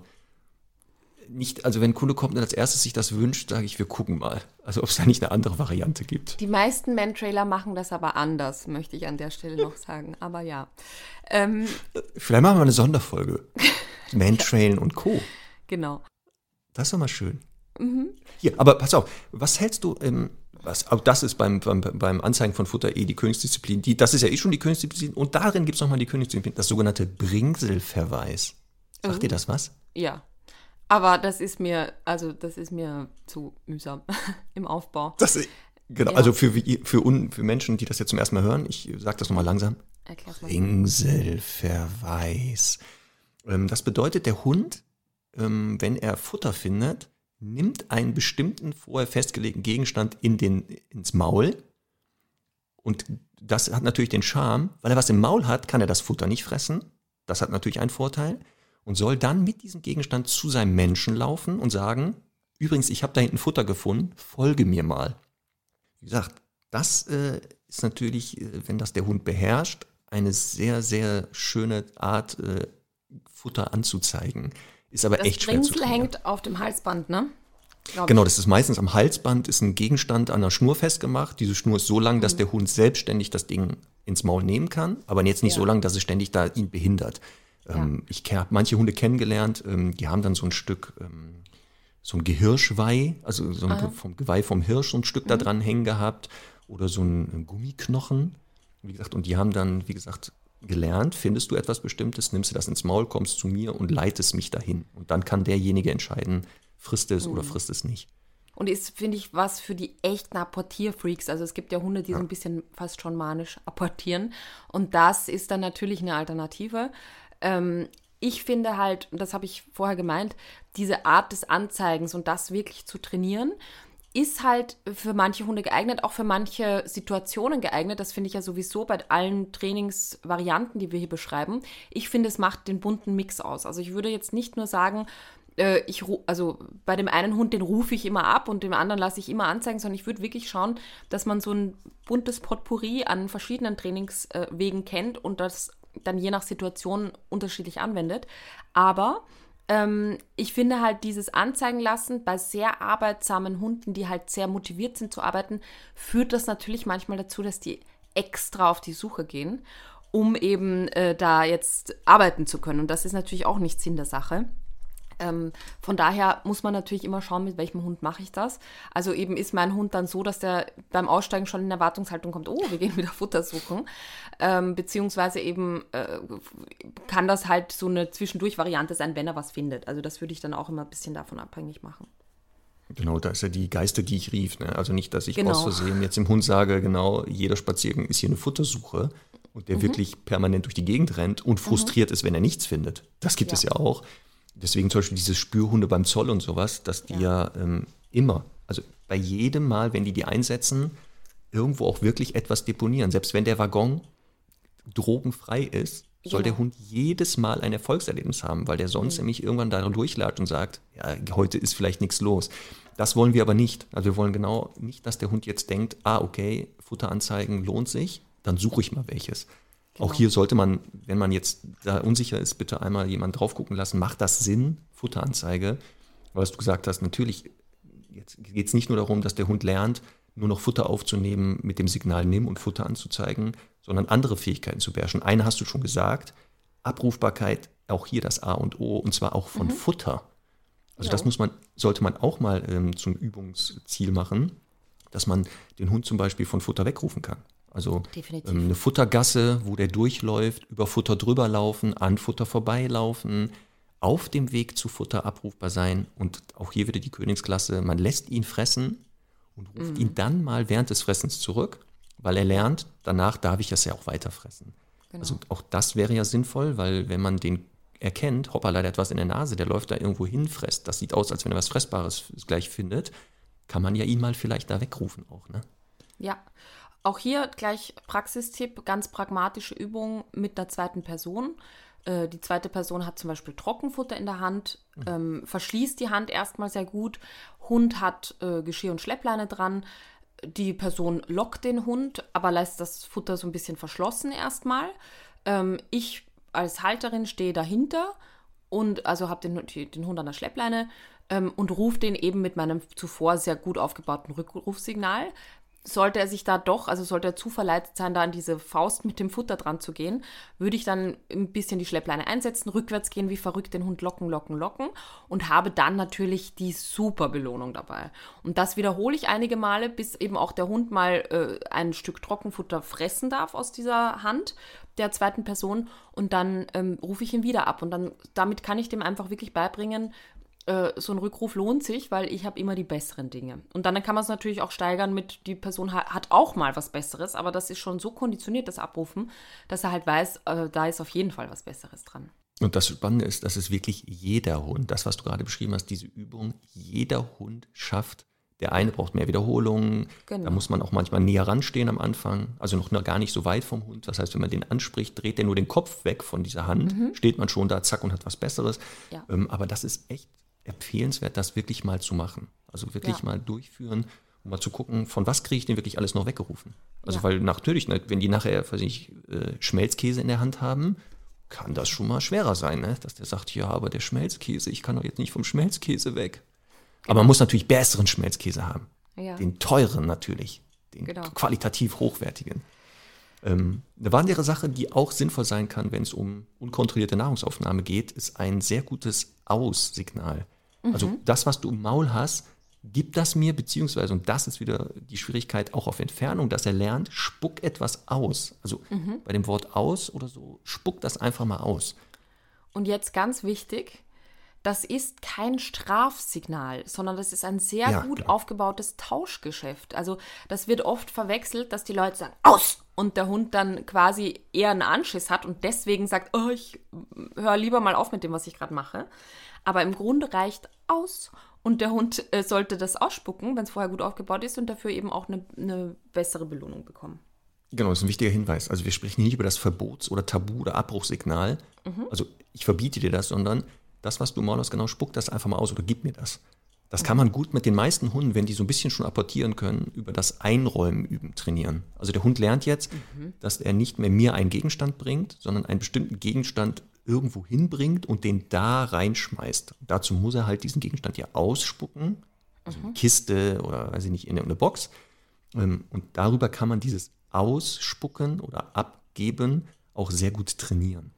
S2: nicht, also wenn ein Kunde kommt und als erstes sich das wünscht, sage ich, wir gucken mal. Also ob es da nicht eine andere Variante gibt.
S1: Die meisten Man-Trailer machen das aber anders, möchte ich an der Stelle noch sagen. Aber ja. Ähm,
S2: Vielleicht machen wir eine Sonderfolge. Mantrailen und Co.
S1: Genau.
S2: Das ist doch mal schön. Mhm. Hier, aber pass auf, was hältst du, ähm, was, auch das ist beim, beim, beim Anzeigen von Futter eh die Königsdisziplin, die, das ist ja eh schon die Königsdisziplin und darin gibt es nochmal die Königsdisziplin, das sogenannte Bringselverweis. Sagt mhm. dir das was?
S1: Ja. Aber das ist mir, also das ist mir zu mühsam im Aufbau.
S2: Das, genau, ja. also für, für, un, für Menschen, die das jetzt zum ersten Mal hören, ich sage das nochmal langsam. Erklär's mal. Bringselverweis. Ähm, das bedeutet, der Hund, ähm, wenn er Futter findet, nimmt einen bestimmten vorher festgelegten Gegenstand in den, ins Maul. Und das hat natürlich den Charme, weil er was im Maul hat, kann er das Futter nicht fressen. Das hat natürlich einen Vorteil. Und soll dann mit diesem Gegenstand zu seinem Menschen laufen und sagen, übrigens, ich habe da hinten Futter gefunden, folge mir mal. Wie gesagt, das äh, ist natürlich, äh, wenn das der Hund beherrscht, eine sehr, sehr schöne Art, äh, Futter anzuzeigen. Ist aber
S1: das
S2: echt schwer zu
S1: trainieren. hängt auf dem Halsband, ne?
S2: Glaub genau, das ist meistens am Halsband, ist ein Gegenstand an der Schnur festgemacht. Diese Schnur ist so lang, dass mhm. der Hund selbstständig das Ding ins Maul nehmen kann, aber jetzt nicht ja. so lang, dass es ständig da ihn behindert. Ähm, ja. Ich habe manche Hunde kennengelernt, ähm, die haben dann so ein Stück, ähm, so ein Gehirschweih, also so ein, vom Geweih vom Hirsch so ein Stück mhm. da dran hängen gehabt oder so ein Gummiknochen. Wie gesagt, und die haben dann, wie gesagt, gelernt, findest du etwas Bestimmtes, nimmst du das ins Maul, kommst zu mir und leitest mich dahin. Und dann kann derjenige entscheiden, frisst es mhm. oder frisst es nicht.
S1: Und ist, finde ich, was für die echten Apportierfreaks. Also es gibt ja Hunde, die ja. so ein bisschen fast schon manisch apportieren. Und das ist dann natürlich eine Alternative. Ähm, ich finde halt, das habe ich vorher gemeint, diese Art des Anzeigens und das wirklich zu trainieren, ist halt für manche Hunde geeignet, auch für manche Situationen geeignet. Das finde ich ja sowieso bei allen Trainingsvarianten, die wir hier beschreiben. Ich finde, es macht den bunten Mix aus. Also ich würde jetzt nicht nur sagen, äh, ich also bei dem einen Hund, den rufe ich immer ab und dem anderen lasse ich immer anzeigen, sondern ich würde wirklich schauen, dass man so ein buntes Potpourri an verschiedenen Trainingswegen kennt und das dann je nach Situation unterschiedlich anwendet. Aber ähm, ich finde halt dieses Anzeigen lassen bei sehr arbeitsamen Hunden, die halt sehr motiviert sind zu arbeiten, führt das natürlich manchmal dazu, dass die extra auf die Suche gehen, um eben äh, da jetzt arbeiten zu können. Und das ist natürlich auch nicht Sinn der Sache. Ähm, von daher muss man natürlich immer schauen, mit welchem Hund mache ich das. Also eben ist mein Hund dann so, dass der beim Aussteigen schon in Erwartungshaltung kommt, oh, wir gehen wieder Futter suchen. Ähm, beziehungsweise eben äh, kann das halt so eine Zwischendurch-Variante sein, wenn er was findet. Also das würde ich dann auch immer ein bisschen davon abhängig machen.
S2: Genau, da ist ja die Geister, die ich rief. Ne? Also nicht, dass ich genau. aus Versehen jetzt dem Hund sage, genau, jeder Spaziergang ist hier eine Futtersuche und der mhm. wirklich permanent durch die Gegend rennt und frustriert mhm. ist, wenn er nichts findet. Das gibt ja. es ja auch deswegen zum Beispiel diese Spürhunde beim Zoll und sowas, dass die ja, ja ähm, immer, also bei jedem Mal, wenn die die einsetzen, irgendwo auch wirklich etwas deponieren. Selbst wenn der Waggon drogenfrei ist, soll genau. der Hund jedes Mal ein Erfolgserlebnis haben, weil der sonst mhm. nämlich irgendwann da durchlatscht und sagt, ja, heute ist vielleicht nichts los. Das wollen wir aber nicht. Also wir wollen genau nicht, dass der Hund jetzt denkt, ah, okay, Futteranzeigen lohnt sich, dann suche ich mal welches. Genau. Auch hier sollte man, wenn man jetzt da unsicher ist, bitte einmal jemand drauf gucken lassen. Macht das Sinn, Futteranzeige? Was du gesagt hast, natürlich, jetzt geht es nicht nur darum, dass der Hund lernt, nur noch Futter aufzunehmen, mit dem Signal nimm und Futter anzuzeigen, sondern andere Fähigkeiten zu beherrschen. Eine hast du schon gesagt, Abrufbarkeit, auch hier das A und O, und zwar auch von mhm. Futter. Also ja. das muss man, sollte man auch mal ähm, zum Übungsziel machen, dass man den Hund zum Beispiel von Futter wegrufen kann. Also ähm, eine Futtergasse, wo der durchläuft, über Futter drüber laufen, an Futter vorbeilaufen, auf dem Weg zu Futter abrufbar sein. Und auch hier wieder die Königsklasse, man lässt ihn fressen und ruft mhm. ihn dann mal während des Fressens zurück, weil er lernt, danach darf ich das ja auch weiter fressen. Genau. Also auch das wäre ja sinnvoll, weil wenn man den erkennt, hoppala, der hat was in der Nase, der läuft da irgendwo hin, fresst, das sieht aus, als wenn er was Fressbares gleich findet, kann man ja ihn mal vielleicht da wegrufen auch, ne?
S1: Ja, auch hier gleich Praxistipp, ganz pragmatische Übung mit der zweiten Person. Äh, die zweite Person hat zum Beispiel Trockenfutter in der Hand, mhm. ähm, verschließt die Hand erstmal sehr gut. Hund hat äh, Geschirr und Schleppleine dran. Die Person lockt den Hund, aber lässt das Futter so ein bisschen verschlossen erstmal. Ähm, ich als Halterin stehe dahinter und also habe den, den Hund an der Schleppleine ähm, und rufe den eben mit meinem zuvor sehr gut aufgebauten Rückrufsignal sollte er sich da doch, also sollte er zu verleitet sein, da an diese Faust mit dem Futter dran zu gehen, würde ich dann ein bisschen die Schleppleine einsetzen, rückwärts gehen, wie verrückt den Hund locken, locken, locken und habe dann natürlich die super Belohnung dabei. Und das wiederhole ich einige Male, bis eben auch der Hund mal äh, ein Stück Trockenfutter fressen darf aus dieser Hand der zweiten Person und dann ähm, rufe ich ihn wieder ab und dann damit kann ich dem einfach wirklich beibringen, äh, so ein Rückruf lohnt sich, weil ich habe immer die besseren Dinge. Und dann kann man es natürlich auch steigern mit, die Person hat, hat, auch mal was Besseres, aber das ist schon so konditioniert, das Abrufen, dass er halt weiß, äh, da ist auf jeden Fall was Besseres dran.
S2: Und das Spannende ist, dass es wirklich jeder Hund, das, was du gerade beschrieben hast, diese Übung, jeder Hund schafft. Der eine braucht mehr Wiederholungen, genau. da muss man auch manchmal näher ranstehen am Anfang, also noch gar nicht so weit vom Hund. Das heißt, wenn man den anspricht, dreht der nur den Kopf weg von dieser Hand, mhm. steht man schon da, zack, und hat was Besseres. Ja. Ähm, aber das ist echt empfehlenswert, das wirklich mal zu machen. Also wirklich ja. mal durchführen, um mal zu gucken, von was kriege ich denn wirklich alles noch weggerufen. Also ja. weil natürlich, ne, wenn die nachher, weiß ich, äh, Schmelzkäse in der Hand haben, kann das schon mal schwerer sein, ne? dass der sagt, ja, aber der Schmelzkäse, ich kann doch jetzt nicht vom Schmelzkäse weg. Genau. Aber man muss natürlich besseren Schmelzkäse haben. Ja. Den teuren natürlich, den genau. qualitativ hochwertigen. Ähm, eine weitere Sache, die auch sinnvoll sein kann, wenn es um unkontrollierte Nahrungsaufnahme geht, ist ein sehr gutes Aus-Signal. Mhm. Also das, was du im Maul hast, gib das mir, beziehungsweise, und das ist wieder die Schwierigkeit auch auf Entfernung, dass er lernt, spuck etwas aus. Also mhm. bei dem Wort aus oder so, spuck das einfach mal aus.
S1: Und jetzt ganz wichtig, das ist kein Strafsignal, sondern das ist ein sehr ja, gut klar. aufgebautes Tauschgeschäft. Also das wird oft verwechselt, dass die Leute sagen, aus! Und der Hund dann quasi eher einen Anschiss hat und deswegen sagt, oh, ich höre lieber mal auf mit dem, was ich gerade mache. Aber im Grunde reicht aus und der Hund äh, sollte das ausspucken, wenn es vorher gut aufgebaut ist und dafür eben auch eine, eine bessere Belohnung bekommen.
S2: Genau, das ist ein wichtiger Hinweis. Also wir sprechen nicht über das Verbots- oder Tabu- oder Abbruchsignal. Mhm. Also ich verbiete dir das, sondern das, was du malst, genau, spuck das einfach mal aus oder gib mir das. Das kann man gut mit den meisten Hunden, wenn die so ein bisschen schon apportieren können, über das Einräumen üben trainieren. Also der Hund lernt jetzt, mhm. dass er nicht mehr mir einen Gegenstand bringt, sondern einen bestimmten Gegenstand irgendwo hinbringt und den da reinschmeißt. Und dazu muss er halt diesen Gegenstand ja ausspucken, also mhm. eine Kiste oder weiß ich nicht, in eine Box. Ähm, und darüber kann man dieses Ausspucken oder Abgeben auch sehr gut trainieren.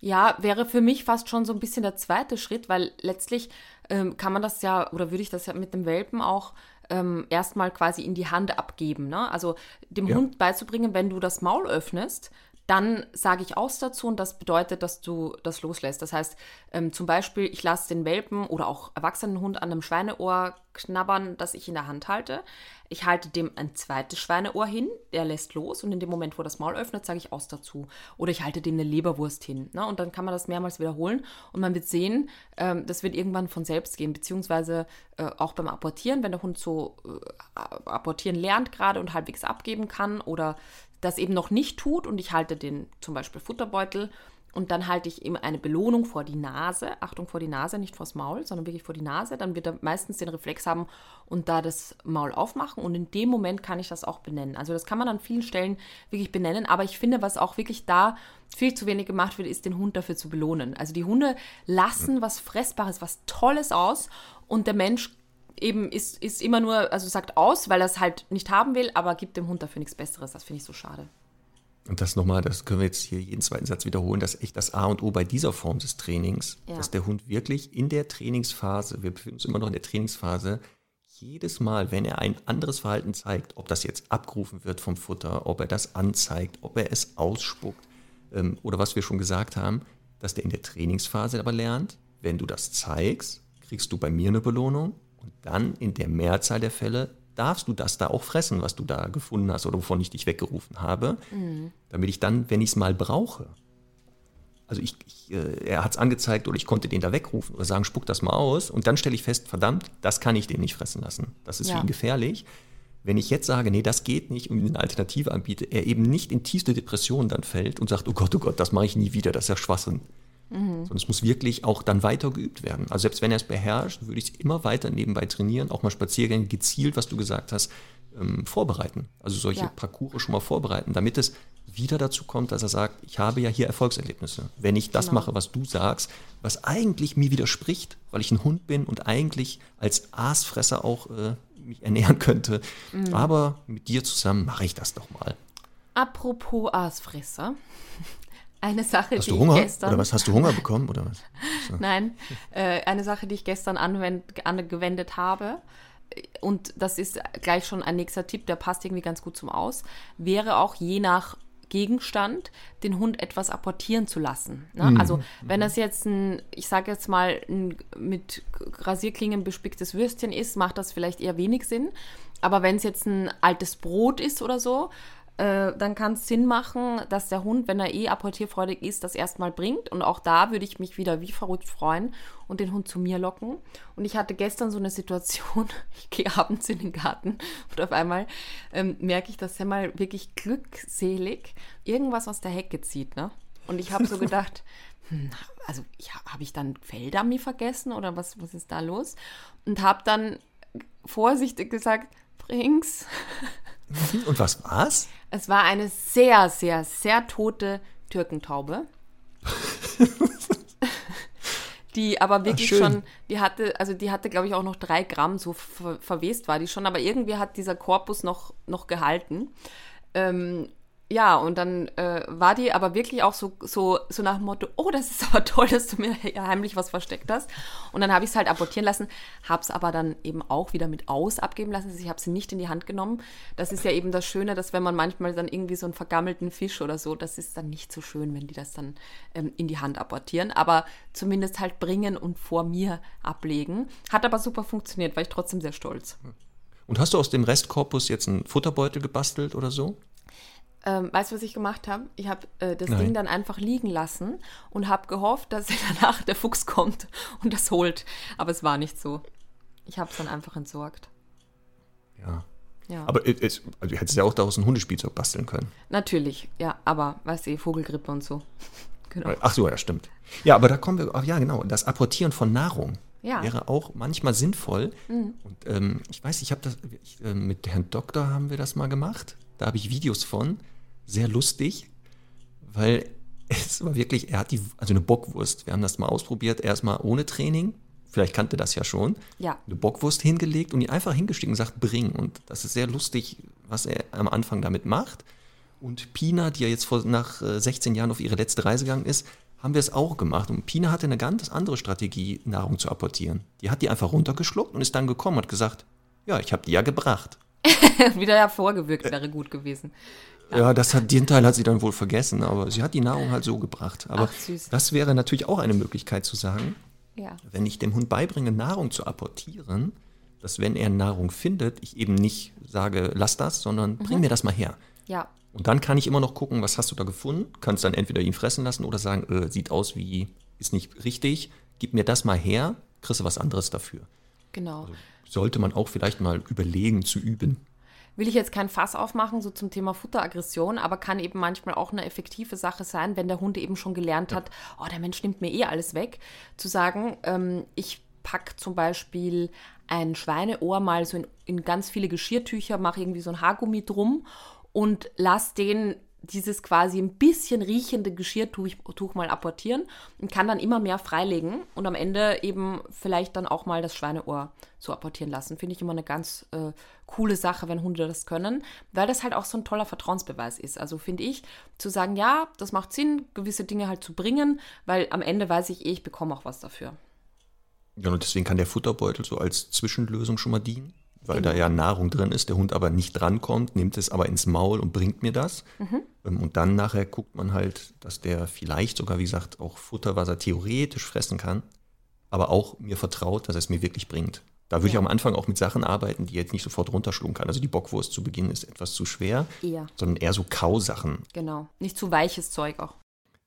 S1: Ja, wäre für mich fast schon so ein bisschen der zweite Schritt, weil letztlich ähm, kann man das ja, oder würde ich das ja mit dem Welpen auch ähm, erstmal quasi in die Hand abgeben. Ne? Also dem ja. Hund beizubringen, wenn du das Maul öffnest, dann sage ich aus dazu und das bedeutet, dass du das loslässt. Das heißt, ähm, zum Beispiel, ich lasse den Welpen oder auch erwachsenen Hund an einem Schweineohr knabbern, das ich in der Hand halte. Ich halte dem ein zweites Schweineohr hin, der lässt los und in dem Moment, wo das Maul öffnet, sage ich aus dazu. Oder ich halte dem eine Leberwurst hin. Ne? Und dann kann man das mehrmals wiederholen und man wird sehen, ähm, das wird irgendwann von selbst gehen, beziehungsweise äh, auch beim Apportieren, wenn der Hund so äh, apportieren lernt gerade und halbwegs abgeben kann oder das eben noch nicht tut und ich halte den zum Beispiel Futterbeutel und dann halte ich ihm eine Belohnung vor die Nase, Achtung vor die Nase, nicht vors Maul, sondern wirklich vor die Nase, dann wird er meistens den Reflex haben und da das Maul aufmachen und in dem Moment kann ich das auch benennen. Also das kann man an vielen Stellen wirklich benennen, aber ich finde, was auch wirklich da viel zu wenig gemacht wird, ist den Hund dafür zu belohnen. Also die Hunde lassen was Fressbares, was Tolles aus und der Mensch eben ist, ist immer nur, also sagt aus, weil er es halt nicht haben will, aber gibt dem Hund dafür nichts Besseres. Das finde ich so schade.
S2: Und das nochmal, das können wir jetzt hier jeden zweiten Satz wiederholen, das ist echt das A und O bei dieser Form des Trainings, ja. dass der Hund wirklich in der Trainingsphase, wir befinden uns immer noch in der Trainingsphase, jedes Mal, wenn er ein anderes Verhalten zeigt, ob das jetzt abgerufen wird vom Futter, ob er das anzeigt, ob er es ausspuckt ähm, oder was wir schon gesagt haben, dass der in der Trainingsphase aber lernt, wenn du das zeigst, kriegst du bei mir eine Belohnung und dann in der Mehrzahl der Fälle darfst du das da auch fressen, was du da gefunden hast oder wovon ich dich weggerufen habe, mhm. damit ich dann, wenn ich es mal brauche, also ich, ich äh, er hat es angezeigt oder ich konnte den da wegrufen oder sagen, spuck das mal aus und dann stelle ich fest, verdammt, das kann ich den nicht fressen lassen. Das ist ja. für ihn gefährlich. Wenn ich jetzt sage, nee, das geht nicht und eine Alternative anbiete, er eben nicht in tiefste Depression dann fällt und sagt, oh Gott, oh Gott, das mache ich nie wieder, das ist ja Schwachsinn. Mhm. Sondern es muss wirklich auch dann weiter geübt werden. Also selbst wenn er es beherrscht, würde ich es immer weiter nebenbei trainieren, auch mal Spaziergänge gezielt, was du gesagt hast, ähm, vorbereiten. Also solche ja. Parcours schon mal vorbereiten, damit es wieder dazu kommt, dass er sagt, ich habe ja hier Erfolgserlebnisse. Wenn ich das genau. mache, was du sagst, was eigentlich mir widerspricht, weil ich ein Hund bin und eigentlich als Aasfresser auch äh, mich ernähren könnte. Mhm. Aber mit dir zusammen mache ich das doch mal.
S1: Apropos Aasfresser. Eine Sache,
S2: hast die du Hunger? ich gestern. Oder was? Hast du Hunger bekommen? Oder was?
S1: So. Nein, äh, eine Sache, die ich gestern anwend, angewendet habe und das ist gleich schon ein nächster Tipp, der passt irgendwie ganz gut zum Aus, wäre auch je nach Gegenstand den Hund etwas apportieren zu lassen. Ne? Mhm. Also wenn das jetzt ein, ich sage jetzt mal, ein mit Rasierklingen bespicktes Würstchen ist, macht das vielleicht eher wenig Sinn. Aber wenn es jetzt ein altes Brot ist oder so, äh, dann kann es Sinn machen, dass der Hund, wenn er eh apportierfreudig ist, das erstmal bringt. Und auch da würde ich mich wieder wie verrückt freuen und den Hund zu mir locken. Und ich hatte gestern so eine Situation, ich gehe abends in den Garten und auf einmal ähm, merke ich, dass er mal wirklich glückselig irgendwas aus der Hecke zieht. Ne? Und ich habe so gedacht, hm, also habe ich dann Feldami vergessen oder was, was ist da los? Und habe dann vorsichtig gesagt, bring's.
S2: Und was war's?
S1: Es war eine sehr, sehr, sehr tote Türkentaube. die aber wirklich Ach, schon, die hatte, also die hatte, glaube ich, auch noch drei Gramm, so ver verwest war die schon, aber irgendwie hat dieser Korpus noch, noch gehalten. Ähm, ja, und dann äh, war die aber wirklich auch so, so, so nach dem Motto, oh, das ist aber toll, dass du mir heimlich was versteckt hast. Und dann habe ich es halt apportieren lassen, habe es aber dann eben auch wieder mit aus abgeben lassen. Also ich habe sie nicht in die Hand genommen. Das ist ja eben das Schöne, dass wenn man manchmal dann irgendwie so einen vergammelten Fisch oder so, das ist dann nicht so schön, wenn die das dann ähm, in die Hand apportieren. Aber zumindest halt bringen und vor mir ablegen. Hat aber super funktioniert, war ich trotzdem sehr stolz.
S2: Und hast du aus dem Restkorpus jetzt einen Futterbeutel gebastelt oder so?
S1: Ähm, weißt du, was ich gemacht habe? Ich habe äh, das Nein. Ding dann einfach liegen lassen und habe gehofft, dass danach der Fuchs kommt und das holt. Aber es war nicht so. Ich habe es dann einfach entsorgt.
S2: Ja. ja. Aber es, also du hättest ja auch daraus ein Hundespielzeug basteln können.
S1: Natürlich, ja. Aber, weißt du, Vogelgrippe und so.
S2: genau. Ach so, ja, stimmt. Ja, aber da kommen wir, ach ja, genau, das Apportieren von Nahrung. Ja. wäre auch manchmal sinnvoll. Mhm. Und ähm, ich weiß, ich habe das, ich, äh, mit Herrn Doktor haben wir das mal gemacht. Da habe ich Videos von sehr lustig, weil es war wirklich, er hat die, also eine Bockwurst, wir haben das mal ausprobiert, erstmal ohne Training, vielleicht kannte das ja schon,
S1: ja.
S2: eine Bockwurst hingelegt und ihn einfach hingestiegen und sagt, bring. Und das ist sehr lustig, was er am Anfang damit macht. Und Pina, die ja jetzt vor, nach 16 äh, Jahren auf ihre letzte Reise gegangen ist, haben wir es auch gemacht. Und Pina hatte eine ganz andere Strategie, Nahrung zu apportieren. Die hat die einfach runtergeschluckt und ist dann gekommen und hat gesagt, ja, ich habe die ja gebracht.
S1: Wieder hervorgewirkt wäre gut gewesen.
S2: Ja. das hat, den Teil hat sie dann wohl vergessen, aber sie hat die Nahrung halt so gebracht. Aber Ach, das wäre natürlich auch eine Möglichkeit zu sagen, ja. wenn ich dem Hund beibringe, Nahrung zu apportieren, dass wenn er Nahrung findet, ich eben nicht sage, lass das, sondern mhm. bring mir das mal her.
S1: Ja.
S2: Und dann kann ich immer noch gucken, was hast du da gefunden? Kannst dann entweder ihn fressen lassen oder sagen, äh, sieht aus wie, ist nicht richtig, gib mir das mal her, kriegst du was anderes dafür.
S1: Genau. Also
S2: sollte man auch vielleicht mal überlegen zu üben
S1: will ich jetzt kein Fass aufmachen, so zum Thema Futteraggression, aber kann eben manchmal auch eine effektive Sache sein, wenn der Hund eben schon gelernt hat, oh, der Mensch nimmt mir eh alles weg, zu sagen, ähm, ich packe zum Beispiel ein Schweineohr mal so in, in ganz viele Geschirrtücher, mache irgendwie so ein Haargummi drum und lass den dieses quasi ein bisschen riechende Geschirrtuch Tuch mal apportieren und kann dann immer mehr freilegen und am Ende eben vielleicht dann auch mal das Schweineohr so apportieren lassen. Finde ich immer eine ganz äh, coole Sache, wenn Hunde das können, weil das halt auch so ein toller Vertrauensbeweis ist. Also finde ich, zu sagen, ja, das macht Sinn, gewisse Dinge halt zu bringen, weil am Ende weiß ich eh, ich bekomme auch was dafür.
S2: Ja, und deswegen kann der Futterbeutel so als Zwischenlösung schon mal dienen. Weil da ja Nahrung drin ist, der Hund aber nicht drankommt, nimmt es aber ins Maul und bringt mir das. Ähm, Und dann nachher guckt man halt, dass der vielleicht sogar, wie gesagt, auch Futter, was er theoretisch fressen kann, aber auch mir vertraut, dass er es mir wirklich bringt. Da würde ich
S1: Ja.
S2: am Anfang auch mit Sachen arbeiten, die er jetzt nicht sofort runterschlucken kann. Also die Bockwurst zu Beginn ist etwas zu schwer,
S1: Eher.
S2: sondern eher so Kausachen.
S1: Genau. Nicht zu weiches Zeug auch.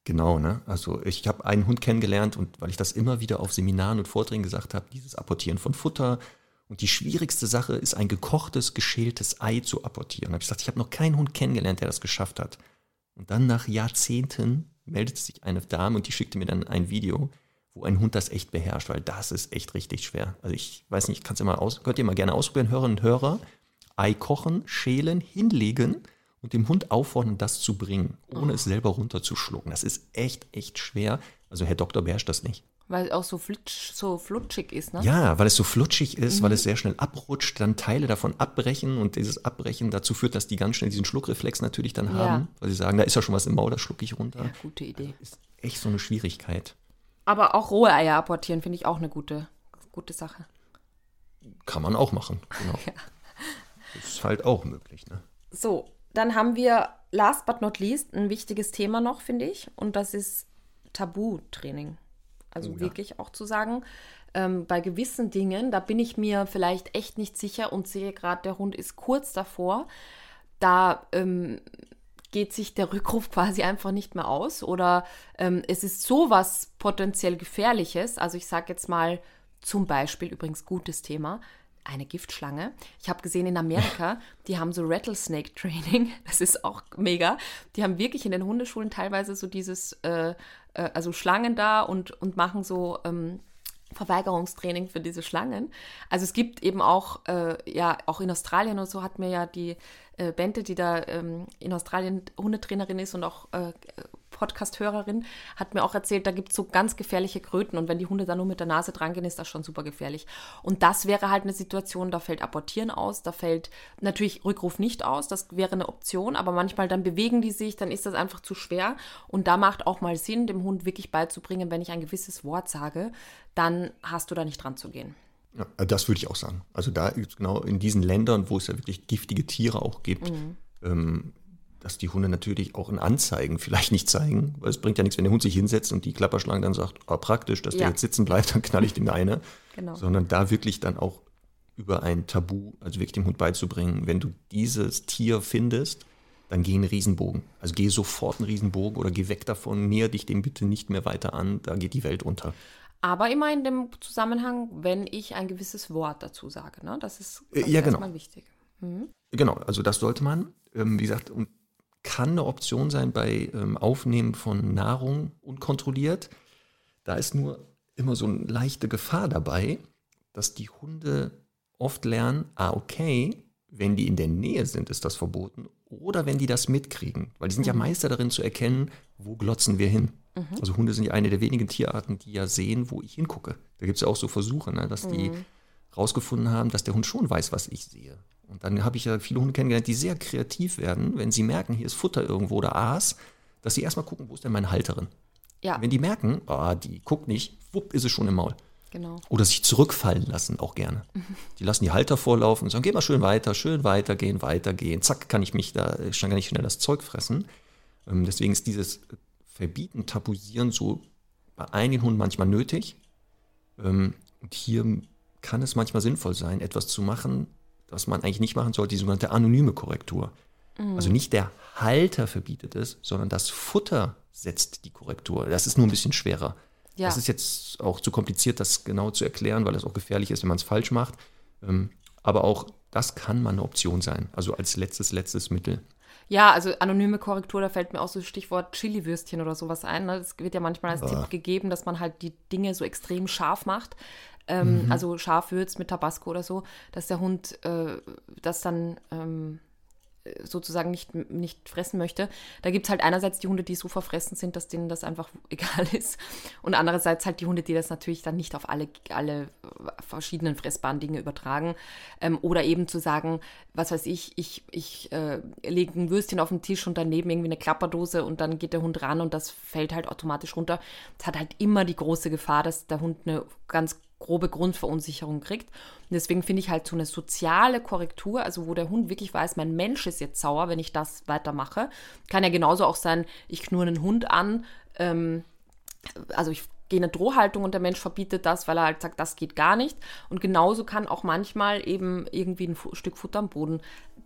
S2: Genau, ne? Also ich habe einen Hund kennengelernt und weil ich das immer wieder auf Seminaren und Vorträgen gesagt habe, dieses Apportieren von Futter. Und die schwierigste Sache ist, ein gekochtes, geschältes Ei zu apportieren. Da habe ich gesagt, ich habe noch keinen Hund kennengelernt, der das geschafft hat. Und dann nach Jahrzehnten meldete sich eine Dame und die schickte mir dann ein Video, wo ein Hund das echt beherrscht, weil das ist echt richtig schwer. Also ich weiß nicht, kannst du mal aus, könnt ihr mal gerne ausprobieren, Hörerinnen und Hörer. Ei kochen, schälen, hinlegen und dem Hund auffordern, das zu bringen, ohne es selber runterzuschlucken. Das ist echt, echt schwer. Also Herr Doktor beherrscht das nicht.
S1: Weil es auch so, flutsch, so flutschig ist, ne?
S2: Ja, weil es so flutschig ist, weil es sehr schnell abrutscht, dann Teile davon abbrechen und dieses Abbrechen dazu führt, dass die ganz schnell diesen Schluckreflex natürlich dann
S1: Ja.
S2: haben, weil sie sagen, da ist ja schon was im Maul, das schlucke ich runter.
S1: Gute Idee.
S2: Ist echt so eine Schwierigkeit.
S1: Aber auch rohe Eier apportieren finde ich auch eine gute, gute Sache.
S2: Kann man auch machen, genau. Ist halt auch möglich, ne?
S1: So, dann haben wir last but not least ein wichtiges Thema noch, finde ich. Und das ist Tabutraining. Also
S2: Oh ja.
S1: wirklich auch zu sagen, ähm, bei gewissen Dingen, da bin ich mir vielleicht echt nicht sicher und sehe gerade, der Hund ist kurz davor. Da ähm, geht sich der Rückruf quasi einfach nicht mehr aus oder ähm, es ist sowas potenziell Gefährliches. Also ich sage jetzt mal zum Beispiel, übrigens gutes Thema, eine Giftschlange. Ich habe gesehen in Amerika, die haben so Rattlesnake Training. Das ist auch mega. Die haben wirklich in den Hundeschulen teilweise so dieses, äh, äh, also Schlangen da und, und machen so ähm, Verweigerungstraining für diese Schlangen. Also es gibt eben auch, äh, ja, auch in Australien und so hat mir ja die äh, Bente, die da ähm, in Australien Hundetrainerin ist und auch äh, Podcast-Hörerin, hat mir auch erzählt, da gibt es so ganz gefährliche Kröten und wenn die Hunde da nur mit der Nase dran gehen, ist das schon super gefährlich. Und das wäre halt eine Situation, da fällt Apportieren aus, da fällt natürlich Rückruf nicht aus, das wäre eine Option, aber manchmal dann bewegen die sich, dann ist das einfach zu schwer und da macht auch mal Sinn, dem Hund wirklich beizubringen, wenn ich ein gewisses Wort sage, dann hast du da nicht dran zu gehen.
S2: Ja, äh, das würde ich auch sagen. Also da genau in diesen Ländern, wo es ja wirklich giftige Tiere auch gibt, ähm, dass die Hunde natürlich auch in Anzeigen vielleicht nicht zeigen, weil es bringt ja nichts, wenn der Hund sich hinsetzt und die Klapperschlange dann sagt, ah, praktisch, dass der
S1: Ja.
S2: jetzt sitzen bleibt, dann knall ich dem eine.
S1: Genau.
S2: Sondern da wirklich dann auch über ein Tabu, also wirklich dem Hund beizubringen, wenn du dieses Tier findest, dann geh einen Riesenbogen. Also geh sofort einen Riesenbogen oder geh weg davon, näher dich dem bitte nicht mehr weiter an, da geht die Welt unter.
S1: Aber immer in dem Zusammenhang, wenn ich ein gewisses Wort dazu sage. Ne? Das ist
S2: ja, genau.
S1: erstmal wichtig.
S2: Genau, also das sollte man, ähm, wie gesagt, und kann eine Option sein bei ähm, Aufnehmen von Nahrung unkontrolliert. Da ist nur immer so eine leichte Gefahr dabei, dass die Hunde oft lernen, ah, okay, wenn die in der Nähe sind, ist das verboten. Oder wenn die das mitkriegen. Weil die sind ja Meister darin zu erkennen, wo glotzen wir hin. Also Hunde sind ja eine der wenigen Tierarten, die ja sehen, wo ich hingucke. Da gibt es ja auch so Versuche, ne, dass die rausgefunden haben, dass der Hund schon weiß, was ich sehe. Und dann habe ich ja viele Hunde kennengelernt, die sehr kreativ werden, wenn sie merken, hier ist Futter irgendwo oder Aas, dass sie erstmal gucken, wo ist denn meine Halterin?
S1: Ja,
S2: Wenn die merken, ah, die guckt nicht, wupp, ist es schon im Maul.
S1: genau.
S2: Oder sich zurückfallen lassen, auch gerne. Die lassen die Halter vorlaufen und sagen, geh mal schön weiter, schön weitergehen, weitergehen. Zack, kann ich mich da, ich kann gar nicht schnell das Zeug fressen. Ähm, deswegen ist dieses Verbieten, Tabuisieren so bei einigen Hunden manchmal nötig. Ähm, und hier kann es manchmal sinnvoll sein, etwas zu machen, was man eigentlich nicht machen sollte, die sogenannte anonyme Korrektur. Also nicht der Halter verbietet es, sondern das Futter setzt die Korrektur. Das ist nur ein bisschen schwerer.
S1: Ja.
S2: Das ist jetzt auch zu kompliziert, das genau zu erklären, weil es auch gefährlich ist, wenn man es falsch macht. Ähm, aber auch das kann mal eine Option sein. Also als letztes, letztes Mittel.
S1: Ja, also anonyme Korrektur, da fällt mir auch so das Stichwort Chili-Würstchen oder sowas ein. Ne? Das wird ja manchmal als Tipp gegeben, dass man halt die Dinge so extrem scharf macht. Ähm, Also scharf würzt mit Tabasco oder so, dass der Hund äh, das dann ähm, sozusagen nicht, nicht fressen möchte. Da gibt es halt einerseits die Hunde, die so verfressen sind, dass denen das einfach egal ist. Und andererseits halt die Hunde, die das natürlich dann nicht auf alle, alle verschiedenen fressbaren Dinge übertragen. Ähm, oder eben zu sagen, was weiß ich, ich, ich äh, lege ein Würstchen auf den Tisch und daneben irgendwie eine Klapperdose und dann geht der Hund ran und das fällt halt automatisch runter. Es hat halt immer die große Gefahr, dass der Hund eine ganz grobe Grundverunsicherung kriegt. Und deswegen finde ich halt so eine soziale Korrektur, also wo der Hund wirklich weiß, mein Mensch ist jetzt sauer, wenn ich das weitermache. Kann ja genauso auch sein, ich knurre einen Hund an, ähm, also ich gehe in eine Drohhaltung und der Mensch verbietet das, weil er halt sagt, das geht gar nicht. Und genauso kann auch manchmal eben irgendwie ein Stück Futter am Boden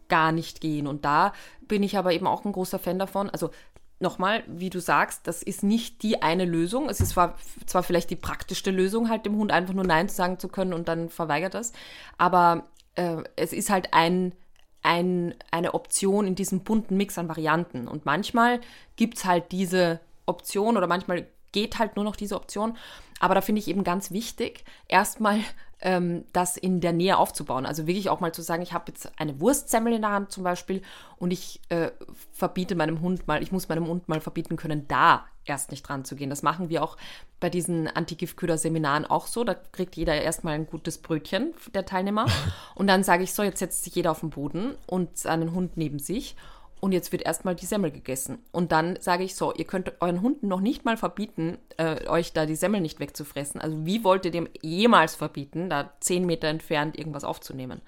S1: gar nicht gehen. Und da bin ich aber eben auch ein großer Fan davon. Also nochmal, wie du sagst, das ist nicht die eine Lösung. Es ist zwar, zwar vielleicht die praktischste Lösung, halt dem Hund einfach nur Nein sagen zu können und dann verweigert das. Aber äh, es ist halt ein, ein, eine Option in diesem bunten Mix an Varianten. Und manchmal gibt es halt diese Option oder manchmal geht halt nur noch diese Option. Aber da finde ich eben ganz wichtig, erstmal ähm, das in der Nähe aufzubauen. Also wirklich auch mal zu sagen, ich habe jetzt eine Wurstsemmel in der Hand zum Beispiel und ich äh, verbiete meinem Hund mal, ich muss meinem Hund mal verbieten können, da erst nicht dran zu gehen. Das machen wir auch bei diesen Antigiftköder-Seminaren auch so. Da kriegt jeder erstmal ein gutes Brötchen, der Teilnehmer. Und dann sage ich so, jetzt setzt sich jeder auf den Boden und einen Hund neben sich und jetzt wird erstmal die Semmel gegessen. Und dann sage ich so, ihr könnt euren Hunden noch nicht mal verbieten, äh, euch da die Semmel nicht wegzufressen. Also wie wollt ihr dem jemals verbieten, da zehn Meter entfernt irgendwas aufzunehmen?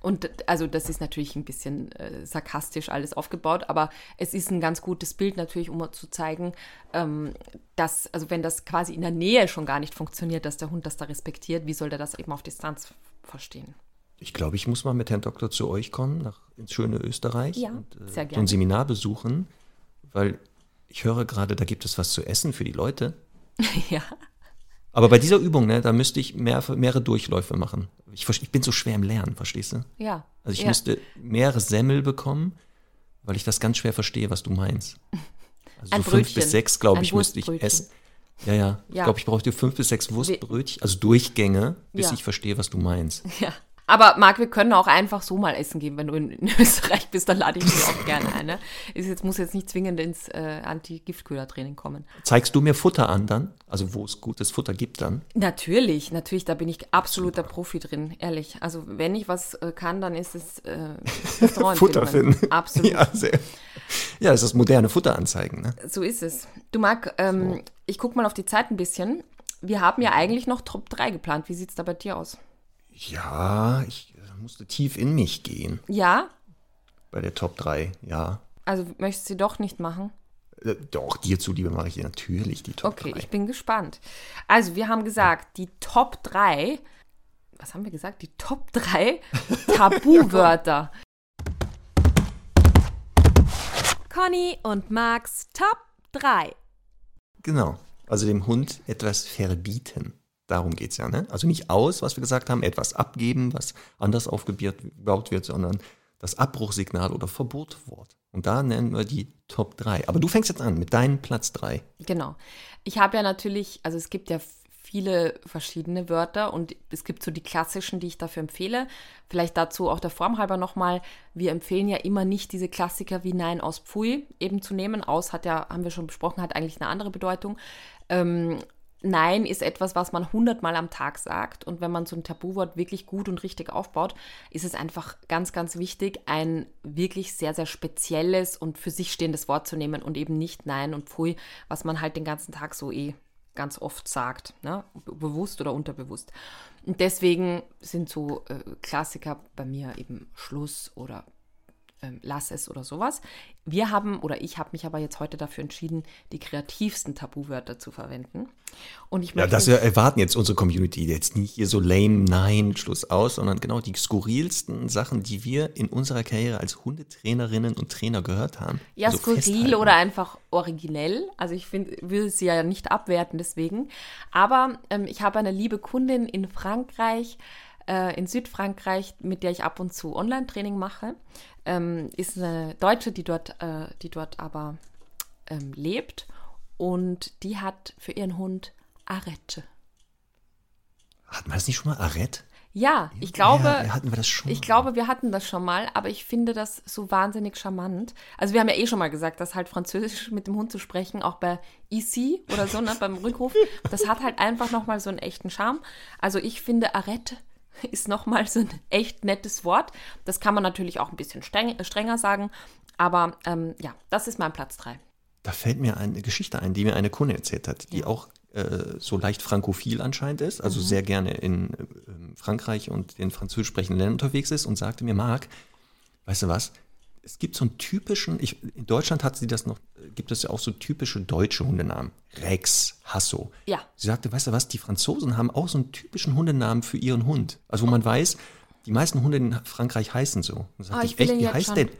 S1: Und also das ist natürlich ein bisschen äh, sarkastisch alles aufgebaut, aber es ist ein ganz gutes Bild natürlich, um zu zeigen, ähm, dass, also wenn das quasi in der Nähe schon gar nicht funktioniert, dass der Hund das da respektiert, wie soll der das eben auf Distanz verstehen?
S2: Ich glaube, ich muss mal mit Herrn Doktor zu euch kommen, nach ins schöne Österreich
S1: Ja,
S2: und äh,
S1: sehr
S2: so
S1: gerne.
S2: ein Seminar besuchen, weil ich höre gerade, da gibt es was zu essen für die Leute.
S1: ja.
S2: Aber bei dieser Übung, ne, da müsste ich mehr, mehrere Durchläufe machen. Ich, ich bin so schwer im Lernen, verstehst du?
S1: Ja.
S2: Also ich
S1: ja.
S2: müsste mehrere Semmel bekommen, weil ich das ganz schwer verstehe, was du meinst. Also
S1: Ein
S2: so fünf bis sechs, glaube ich, müsste ich essen. Ja, ja. Ich
S1: Ja.
S2: glaube, ich brauchte fünf bis sechs Wurstbrötchen, also Durchgänge, bis
S1: Ja.
S2: ich verstehe, was du meinst.
S1: Ja. Aber Marc, wir können auch einfach so mal essen gehen, wenn du in, in Österreich bist, dann lade ich dich auch gerne ein. Ne? Ist jetzt, muss jetzt nicht zwingend ins äh, Anti-Giftköder-Training kommen.
S2: Zeigst du mir Futter an dann? Also wo es gutes Futter gibt dann?
S1: Natürlich, natürlich, da bin ich absoluter Profi drin, ehrlich. Also wenn ich was äh, kann, dann ist es äh.
S2: Futter finden.
S1: Absolut.
S2: Ja, sehr. Ja, das ist moderne Futteranzeigen, ne?
S1: So ist es. Du Marc, ähm, ich gucke mal auf die Zeit ein bisschen. Wir haben ja eigentlich noch Top 3 geplant. Wie sieht es da bei dir aus?
S2: Ja, ich äh, musste tief in mich gehen
S1: Ja?
S2: bei der Top 3, ja.
S1: Also möchtest du sie doch nicht machen?
S2: Äh, Doch, dir zuliebe mache ich dir natürlich die Top
S1: Okay,
S2: 3.
S1: ich bin gespannt. Also, wir haben gesagt, die Top 3, was haben wir gesagt? Die Top 3 Tabuwörter. Conny und Max Top 3.
S2: Genau. Also dem Hund etwas verbieten. Darum geht es ja, ne? Also nicht aus, was wir gesagt haben, etwas abgeben, was anders aufgebaut wird, sondern das Abbruchsignal oder Verbotwort. Und da nennen wir die Top 3. Aber du fängst jetzt an mit deinem Platz 3.
S1: Genau. Ich habe ja natürlich, also es gibt ja viele verschiedene Wörter und es gibt so die klassischen, die ich dafür empfehle. Vielleicht dazu auch der Form halber nochmal. Wir empfehlen ja immer nicht diese Klassiker wie Nein aus Pfui eben zu nehmen. Aus hat ja, haben wir schon besprochen, hat eigentlich eine andere Bedeutung. Ähm, Nein ist etwas, was man hundertmal am Tag sagt. Und wenn man so ein Tabuwort wirklich gut und richtig aufbaut, ist es einfach ganz, ganz wichtig, ein wirklich sehr, sehr spezielles und für sich stehendes Wort zu nehmen und eben nicht Nein und Pfui, was man halt den ganzen Tag so eh ganz oft sagt, ne? Be- bewusst oder unterbewusst. Und deswegen sind so äh, Klassiker bei mir eben Schluss oder lass es oder sowas. Wir haben, oder ich habe mich aber jetzt heute dafür entschieden, die kreativsten Tabuwörter zu verwenden. Und ich
S2: Ja, das erwarten jetzt unsere Community. Jetzt nicht hier so lame, nein, Schluss aus, sondern genau die skurrilsten Sachen, die wir in unserer Karriere als Hundetrainerinnen und Trainer gehört haben.
S1: ja,
S2: Also
S1: skurril
S2: festhalten.
S1: oder einfach originell. Also ich find, will sie ja nicht abwerten deswegen. Aber ähm, ich habe eine liebe Kundin in Frankreich, äh, in Südfrankreich, mit der ich ab und zu Online-Training mache. Ähm, ist eine Deutsche, die dort, äh, die dort aber ähm, lebt. Und die hat für ihren Hund Arette.
S2: Hatten wir das nicht schon mal? Arrête?
S1: Ja, ich glaube,
S2: Ja, hatten wir das schon
S1: ich glaube, wir hatten das schon mal, aber ich finde das so wahnsinnig charmant. Also wir haben ja eh schon mal gesagt, dass halt Französisch mit dem Hund zu sprechen, auch bei ici oder so, ne, beim Rückruf, das hat halt einfach nochmal so einen echten Charme. Also ich finde Arrête ist nochmal so ein echt nettes Wort. Das kann man natürlich auch ein bisschen streng, strenger sagen, aber ähm, ja, das ist mein Platz 3.
S2: Da fällt mir eine Geschichte ein, die mir eine Kundin erzählt hat, die auch äh, so leicht frankophil anscheinend ist, also sehr gerne in äh, Frankreich und den französisch sprechenden Ländern unterwegs ist und sagte mir, Marc, weißt du was? Es gibt so einen typischen, ich, in Deutschland hat sie das noch, gibt es ja auch so typische deutsche Hundenamen. Rex, Hasso.
S1: Ja.
S2: Sie sagte, weißt du was, die Franzosen haben auch so einen typischen Hundenamen für ihren Hund. Also wo man weiß, die meisten Hunde in Frankreich heißen so. Und sagte
S1: Oh, ich
S2: echt, wie heißt
S1: schon.
S2: denn?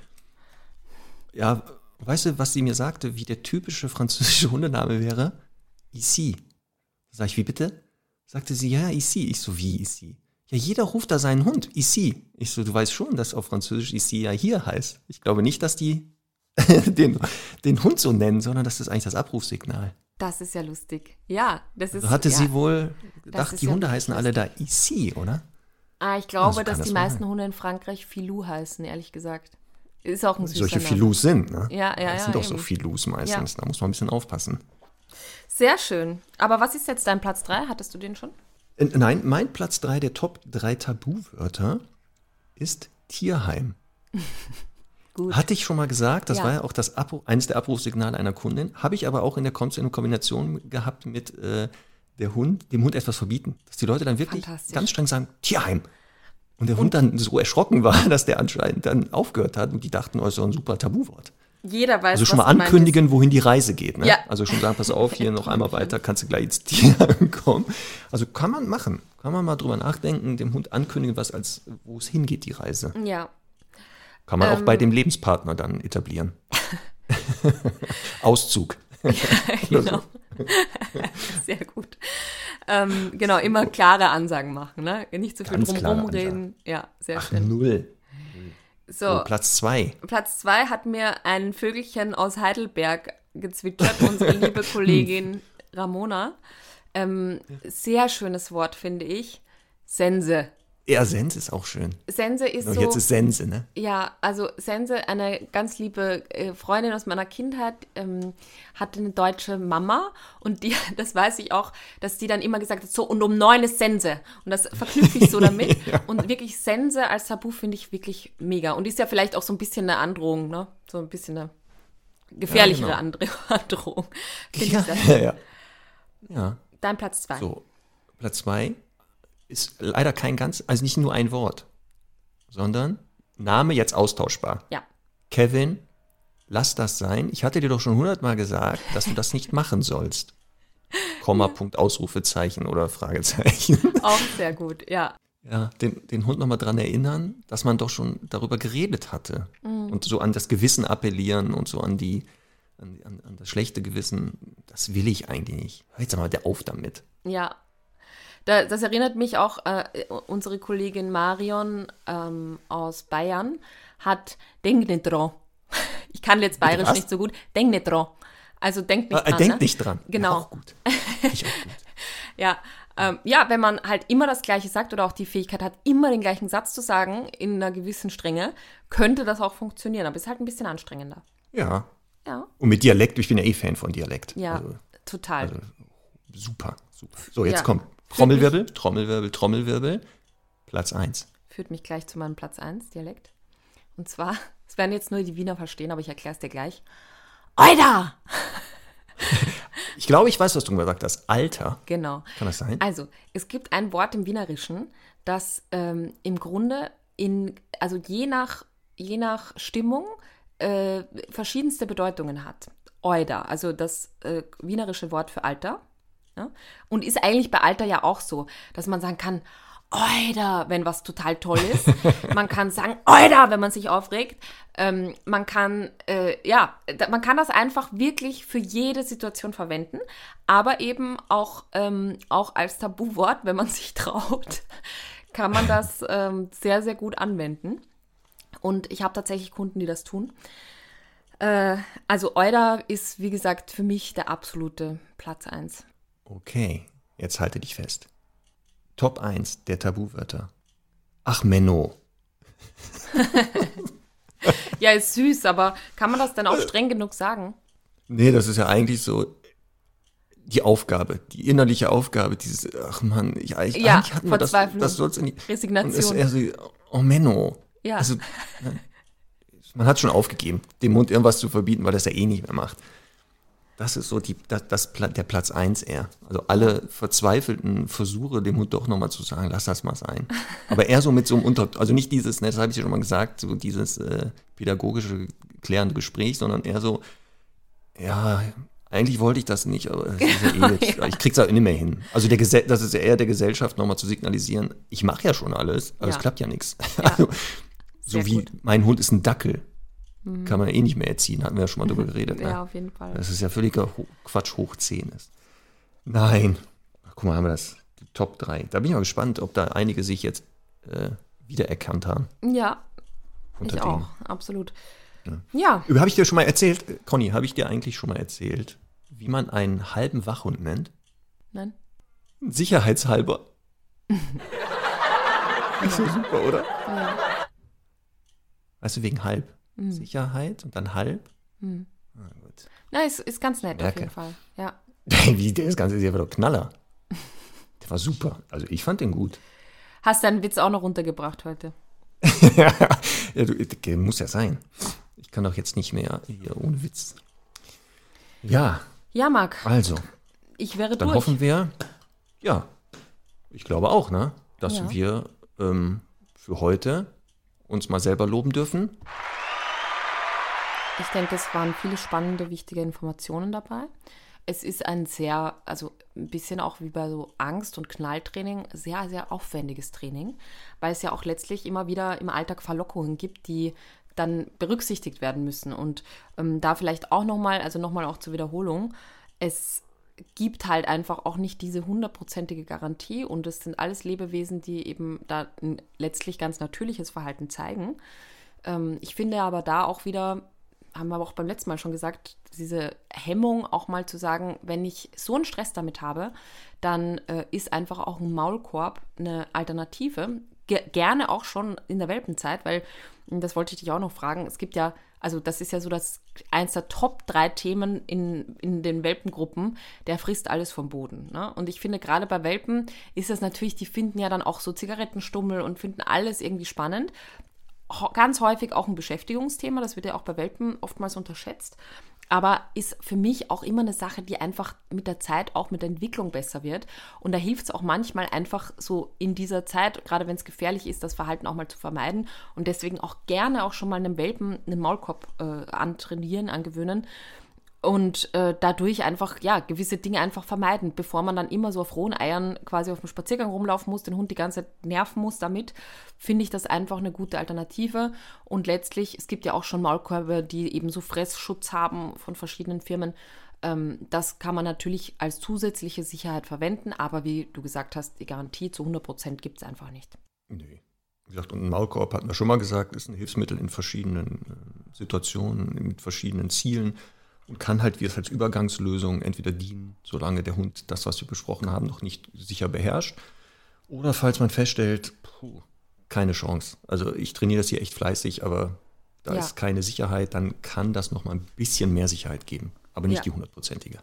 S2: Ja, weißt du, was sie mir sagte, wie der typische französische Hundename wäre? Ici. Sag ich, wie bitte? Sagte sie, ja, ici. Ich so, wie ici? Ja, jeder ruft da seinen Hund, ici. Ich so, du weißt schon, dass auf Französisch ici ja hier heißt. Ich glaube nicht, dass die den, den Hund so nennen, sondern das ist eigentlich das Abrufsignal.
S1: Das ist ja lustig. Ja, das ist.
S2: So hatte
S1: ja.
S2: sie wohl gedacht, die
S1: ja
S2: Hunde heißen alle da ici, oder?
S1: Ah, ich glaube,
S2: so kann
S1: dass
S2: das
S1: die meisten. Hunde in Frankreich Filou heißen, ehrlich gesagt. Ist auch ein süßer
S2: Solche. Filous sind, ne?
S1: Ja, ja,
S2: Das
S1: ja,
S2: sind doch so. Filous meistens. Da muss man ein bisschen aufpassen.
S1: Sehr schön. Aber was ist jetzt dein Platz 3? Hattest du den schon?
S2: Äh, Nein, mein Platz 3 der Top 3 Tabuwörter ist Tierheim.
S1: Gut.
S2: Hatte ich schon mal gesagt, das
S1: Ja.
S2: war ja auch das Abruf, eines der Abrufsignale einer Kundin. Habe ich aber auch in der Kombination gehabt mit äh, der Hund, dem Hund etwas verbieten. Dass die Leute dann wirklich ganz streng sagen, Tierheim. Und der Hund dann so erschrocken war, dass der anscheinend dann aufgehört hat und die dachten, oh, ist doch ein super Tabuwort.
S1: Jeder weiß,
S2: Also schon mal ankündigen, wohin die Reise geht. Ne?
S1: Ja.
S2: Also schon sagen, pass auf, hier noch einmal weiter, kannst du gleich ins Tierheim kommen. Also kann man machen. Kann man mal drüber nachdenken, dem Hund ankündigen, was als, wo es hingeht, die Reise.
S1: Ja.
S2: Kann man auch
S1: Ähm.
S2: bei dem Lebenspartner dann etablieren. Auszug.
S1: genau. Sehr gut. Ähm, genau, immer klare Ansagen machen, ne? Nicht zu viel
S2: Ganz
S1: drum
S2: klare
S1: rumreden. Ja, sehr
S2: Ach,
S1: schön.
S2: null.
S1: So,
S2: Oh, Platz zwei.
S1: Platz zwei hat mir ein Vögelchen aus Heidelberg gezwitschert, unsere liebe Kollegin Ramona. Ähm, sehr schönes Wort, finde ich. Sense.
S2: Ja, Sens ist auch schön.
S1: Sense ist
S2: Und
S1: so.
S2: jetzt ist Sense, ne?
S1: Ja, also Sense, eine ganz liebe äh, Freundin aus meiner Kindheit, ähm, hatte eine deutsche Mama und die, das weiß ich auch, dass die dann immer gesagt hat, so und um neun ist Sense. Und das verknüpfe ich so damit. Und wirklich Sense als Tabu finde ich wirklich mega. Und ist ja vielleicht auch so ein bisschen eine Androhung, ne? So ein bisschen eine gefährlichere
S2: Ja, genau.
S1: Androhung.
S2: Ja,
S1: ich das.
S2: ja, ja. Ja,
S1: Dein Platz zwei.
S2: so. Platz zwei ist leider kein ganz, also nicht nur ein Wort, sondern Name jetzt austauschbar.
S1: Ja.
S2: Kevin, lass das sein. Ich hatte dir doch schon hundertmal gesagt, dass du das nicht machen sollst. Komma, Punkt, Ausrufezeichen oder Fragezeichen.
S1: Auch sehr gut, ja.
S2: Ja, den, den Hund nochmal dran erinnern, dass man doch schon darüber geredet hatte. Und so an das Gewissen appellieren und so an die, an, an, das schlechte Gewissen. Das will ich eigentlich nicht. Hör jetzt mal der auf damit.
S1: Ja. Da, das erinnert mich auch, äh, unsere Kollegin Marion ähm, aus Bayern hat Denk nicht dran. Ich kann jetzt bayerisch
S2: was?
S1: nicht so gut. Denk nicht dran. Also denk nicht
S2: Ah,
S1: dran.
S2: Denk
S1: ne?
S2: nicht dran.
S1: Genau.
S2: Ja, auch gut. Ich auch gut.
S1: Ja, ähm, ja, wenn man halt immer das Gleiche sagt oder auch die Fähigkeit hat, immer den gleichen Satz zu sagen in einer gewissen Strenge, könnte das auch funktionieren. Aber ist halt ein bisschen anstrengender.
S2: Ja.
S1: Ja,
S2: Und mit Dialekt, ich bin ja eh Fan von Dialekt.
S1: ja,
S2: Also,
S1: total.
S2: super, super. So, jetzt
S1: Ja.
S2: kommt Trommelwirbel, Trommelwirbel, Trommelwirbel. Platz 1.
S1: Führt mich gleich zu meinem Platz 1, Dialekt. Und zwar, es werden jetzt nur die Wiener verstehen, aber ich erkläre es dir gleich. Oida!
S2: Ich glaube, ich weiß, was du gesagt hast. Alter.
S1: Genau.
S2: Kann das sein?
S1: Also, es gibt ein Wort im Wienerischen, das ähm, im Grunde in, also je nach, je nach Stimmung äh, verschiedenste Bedeutungen hat. Oida, also das äh, wienerische Wort für Alter. Ja? Und ist eigentlich bei Alter ja auch so, dass man sagen kann, Oida, wenn was total toll ist. man kann sagen, Oida, wenn man sich aufregt. Ähm, man kann, äh, ja, man kann das einfach wirklich für jede Situation verwenden, aber eben auch, ähm, auch als Tabuwort, wenn man sich traut, kann man das ähm, sehr, sehr gut anwenden. Und ich habe tatsächlich Kunden, die das tun. Äh, also Euda ist, wie gesagt, für mich der absolute Platz 1.
S2: Okay, jetzt halte dich fest. Top 1 der Tabuwörter. Ach, Menno.
S1: Ja, ist süß, aber kann man das denn auch streng genug sagen?
S2: Nee, das ist ja eigentlich so die Aufgabe, die innerliche Aufgabe, dieses, ach Mann, ich, eigentlich,
S1: Ja,
S2: eigentlich hatten wir das, das soll's in die, und es ist
S1: Resignation.
S2: eher so, oh Menno.
S1: Ja.
S2: Also, man hat schon aufgegeben, dem Hund irgendwas zu verbieten, weil das er eh nicht mehr macht. Das ist so die, das, das, der Platz 1 eher. Also alle verzweifelten Versuche, dem Hund doch nochmal zu sagen, lass das mal sein. Aber eher so mit so einem Unter, also nicht dieses, ne, das habe ich ja schon mal gesagt, so dieses äh, pädagogische, klärende Gespräch, sondern eher so, ja, eigentlich wollte ich das nicht, aber das ja eh jetzt, ich krieg's auch nicht mehr hin. Also der Gesell das ist ja eher der Gesellschaft nochmal zu signalisieren, ich mache ja schon alles, aber ja. es klappt ja nichts. Ja. Also, so wie gut. mein Hund ist ein Dackel. Mhm. Kann man eh nicht mehr erziehen, hatten wir ja schon mal drüber geredet.
S1: ja, ne? auf jeden Fall.
S2: Das ist ja völliger Quatsch hoch 10 ist. Nein. Ach, guck mal, haben wir das. Die Top 3. Da bin ich mal gespannt, ob da einige sich jetzt äh, wiedererkannt haben.
S1: Ja. Unter ich denen. auch, absolut. Ja.
S2: ja. Habe ich dir schon mal erzählt, Conny, habe ich dir eigentlich schon mal erzählt, wie man einen halben Wachhund nennt?
S1: Nein.
S2: Sicherheitshalber. ist so super, oder? Ja. Weißt du, wegen halb. Mhm. Sicherheit und dann halb. Mhm.
S1: Na gut. Na, ist, ist ganz nett Merke. auf jeden Fall. Ja.
S2: Wie, der ist ganz, der war doch Knaller. Der war super. Also ich fand den gut.
S1: Hast deinen Witz auch noch runtergebracht heute?
S2: ja, du, muss ja sein. Ich kann doch jetzt nicht mehr hier ohne Witz. Ja.
S1: Ja, Marc.
S2: Also.
S1: Ich wäre
S2: dann durch. Dann hoffen wir, ja, ich glaube auch, ne, dass ja. wir ähm, für heute uns mal selber loben dürfen.
S1: Ich denke, es waren viele spannende, wichtige Informationen dabei. Es ist ein sehr, also ein bisschen auch wie bei so Angst- und Knalltraining, sehr, sehr aufwendiges Training, weil es ja auch letztlich immer wieder im Alltag Verlockungen gibt, die dann berücksichtigt werden müssen. Und ähm, da vielleicht auch nochmal, also nochmal auch zur Wiederholung, es gibt halt einfach auch nicht diese hundertprozentige Garantie und es sind alles Lebewesen, die eben da letztlich ganz natürliches Verhalten zeigen. Ähm, ich finde aber da auch wieder, haben wir aber auch beim letzten Mal schon gesagt, diese Hemmung auch mal zu sagen, wenn ich so einen Stress damit habe, dann äh, ist einfach auch ein Maulkorb eine Alternative. Ge gerne auch schon in der Welpenzeit, weil, das wollte ich dich auch noch fragen, es gibt ja, also das ist ja so das eins der Top drei Themen in, in den Welpengruppen, der frisst alles vom Boden. Ne? Und ich finde, gerade bei Welpen ist das natürlich, die finden ja dann auch so Zigarettenstummel und finden alles irgendwie spannend ganz häufig auch ein Beschäftigungsthema, das wird ja auch bei Welpen oftmals unterschätzt, aber ist für mich auch immer eine Sache, die einfach mit der Zeit auch mit der Entwicklung besser wird. Und da hilft es auch manchmal einfach so in dieser Zeit, gerade wenn es gefährlich ist, das Verhalten auch mal zu vermeiden und deswegen auch gerne auch schon mal einem Welpen einen Maulkorb äh, antrainieren, angewöhnen und äh, dadurch einfach, ja, gewisse Dinge einfach vermeiden, bevor man dann immer so auf rohen Eiern quasi auf dem Spaziergang rumlaufen muss, den Hund die ganze Zeit nerven muss damit, finde ich das einfach eine gute Alternative. Und letztlich, es gibt ja auch schon Maulkörbe, die eben so Fressschutz haben von verschiedenen Firmen. Ähm, das kann man natürlich als zusätzliche Sicherheit verwenden, aber wie du gesagt hast, die Garantie zu 100 Prozent gibt es einfach nicht.
S2: Nee. Wie gesagt, und ein Maulkorb, hatten wir schon mal gesagt, ist ein Hilfsmittel in verschiedenen äh, Situationen, mit verschiedenen Zielen und kann halt wie es als Übergangslösung entweder dienen, solange der Hund das, was wir besprochen haben, noch nicht sicher beherrscht. Oder falls man feststellt, puh, keine Chance. Also ich trainiere das hier echt fleißig, aber da ja. ist keine Sicherheit, dann kann das noch mal ein bisschen mehr Sicherheit geben, aber nicht ja. die hundertprozentige.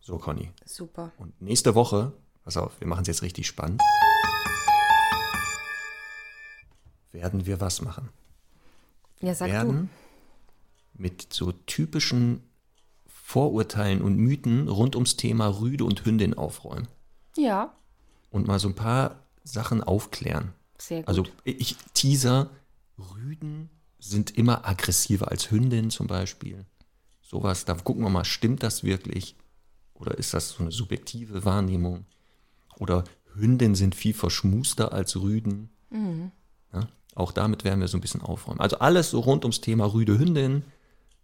S2: So, Conny.
S1: Super.
S2: Und nächste Woche, pass auf, wir machen es jetzt richtig spannend, werden wir was machen?
S1: Ja, sag
S2: werden du. mit so typischen Vorurteilen und Mythen rund ums Thema Rüde und Hündin aufräumen.
S1: Ja.
S2: Und mal so ein paar Sachen aufklären.
S1: Sehr gut.
S2: Also ich teaser, Rüden sind immer aggressiver als Hündin zum Beispiel. Sowas, da gucken wir mal, stimmt das wirklich? Oder ist das so eine subjektive Wahrnehmung? Oder Hündinnen sind viel verschmuster als Rüden. Mhm. Ja, auch damit werden wir so ein bisschen aufräumen. Also alles so rund ums Thema Rüde Hündin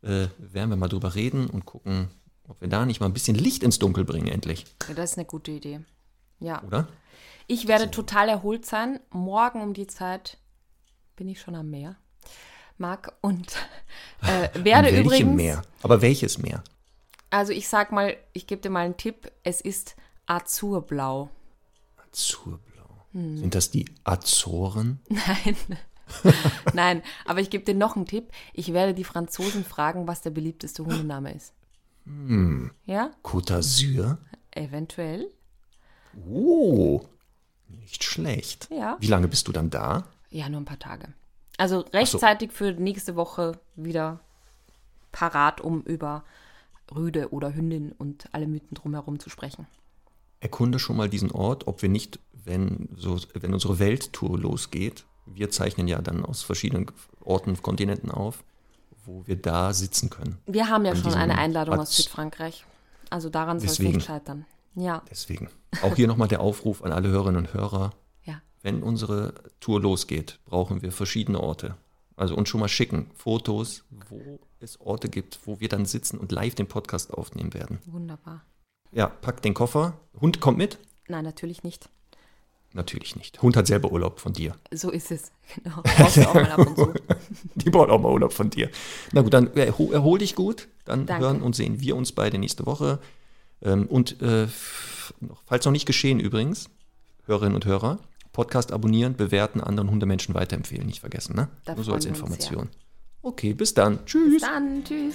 S2: äh, werden wir mal drüber reden und gucken, ob wir da nicht mal ein bisschen Licht ins Dunkel bringen, endlich.
S1: Ja, das ist eine gute Idee. Ja.
S2: Oder?
S1: Ich werde so. total erholt sein. Morgen um die Zeit bin ich schon am Meer. Marc und äh, werde
S2: Welche
S1: übrigens.
S2: Meer? Aber welches Meer?
S1: Also ich sag mal, ich gebe dir mal einen Tipp. Es ist Azurblau.
S2: Azurblau. Hm. Sind das die Azoren?
S1: Nein. Nein, aber ich gebe dir noch einen Tipp. Ich werde die Franzosen fragen, was der beliebteste Hundename ist.
S2: Hm.
S1: Ja?
S2: Côte d'Azur?
S1: Eventuell.
S2: Oh, nicht schlecht.
S1: Ja.
S2: Wie lange bist du dann da?
S1: Ja, nur ein paar Tage. Also rechtzeitig so. für nächste Woche wieder parat, um über Rüde oder Hündin und alle Mythen drumherum zu sprechen.
S2: Erkunde schon mal diesen Ort, ob wir nicht, wenn, so, wenn unsere Welttour losgeht, wir zeichnen ja dann aus verschiedenen Orten, Kontinenten auf, wo wir da sitzen können.
S1: Wir haben ja
S2: An
S1: schon eine Einladung aus
S2: Platz.
S1: Südfrankreich. Also daran soll es nicht scheitern. Ja,
S2: Deswegen. Auch hier nochmal der Aufruf an alle Hörerinnen und Hörer.
S1: ja.
S2: Wenn unsere Tour losgeht, brauchen wir verschiedene Orte. Also uns schon mal schicken Fotos, wo es Orte gibt, wo wir dann sitzen und live den Podcast aufnehmen werden.
S1: Wunderbar.
S2: Ja, pack den Koffer. Hund kommt mit?
S1: Nein, natürlich nicht.
S2: Natürlich nicht. Hund hat selber Urlaub von dir.
S1: So ist es. Genau. Brauchst du auch mal ab und zu.
S2: Die braucht auch mal Urlaub von dir. Na gut, dann erhol, erhol dich gut. Dann
S1: Danke.
S2: hören und sehen wir uns beide nächste Woche. Ähm, und äh, falls noch nicht geschehen übrigens, Hörerinnen und Hörer, Podcast abonnieren, bewerten, anderen Hundemenschen weiterempfehlen, nicht vergessen, ne?
S1: Da
S2: Nur so als Information. Okay, bis dann. Tschüss.
S1: Dann, tschüss.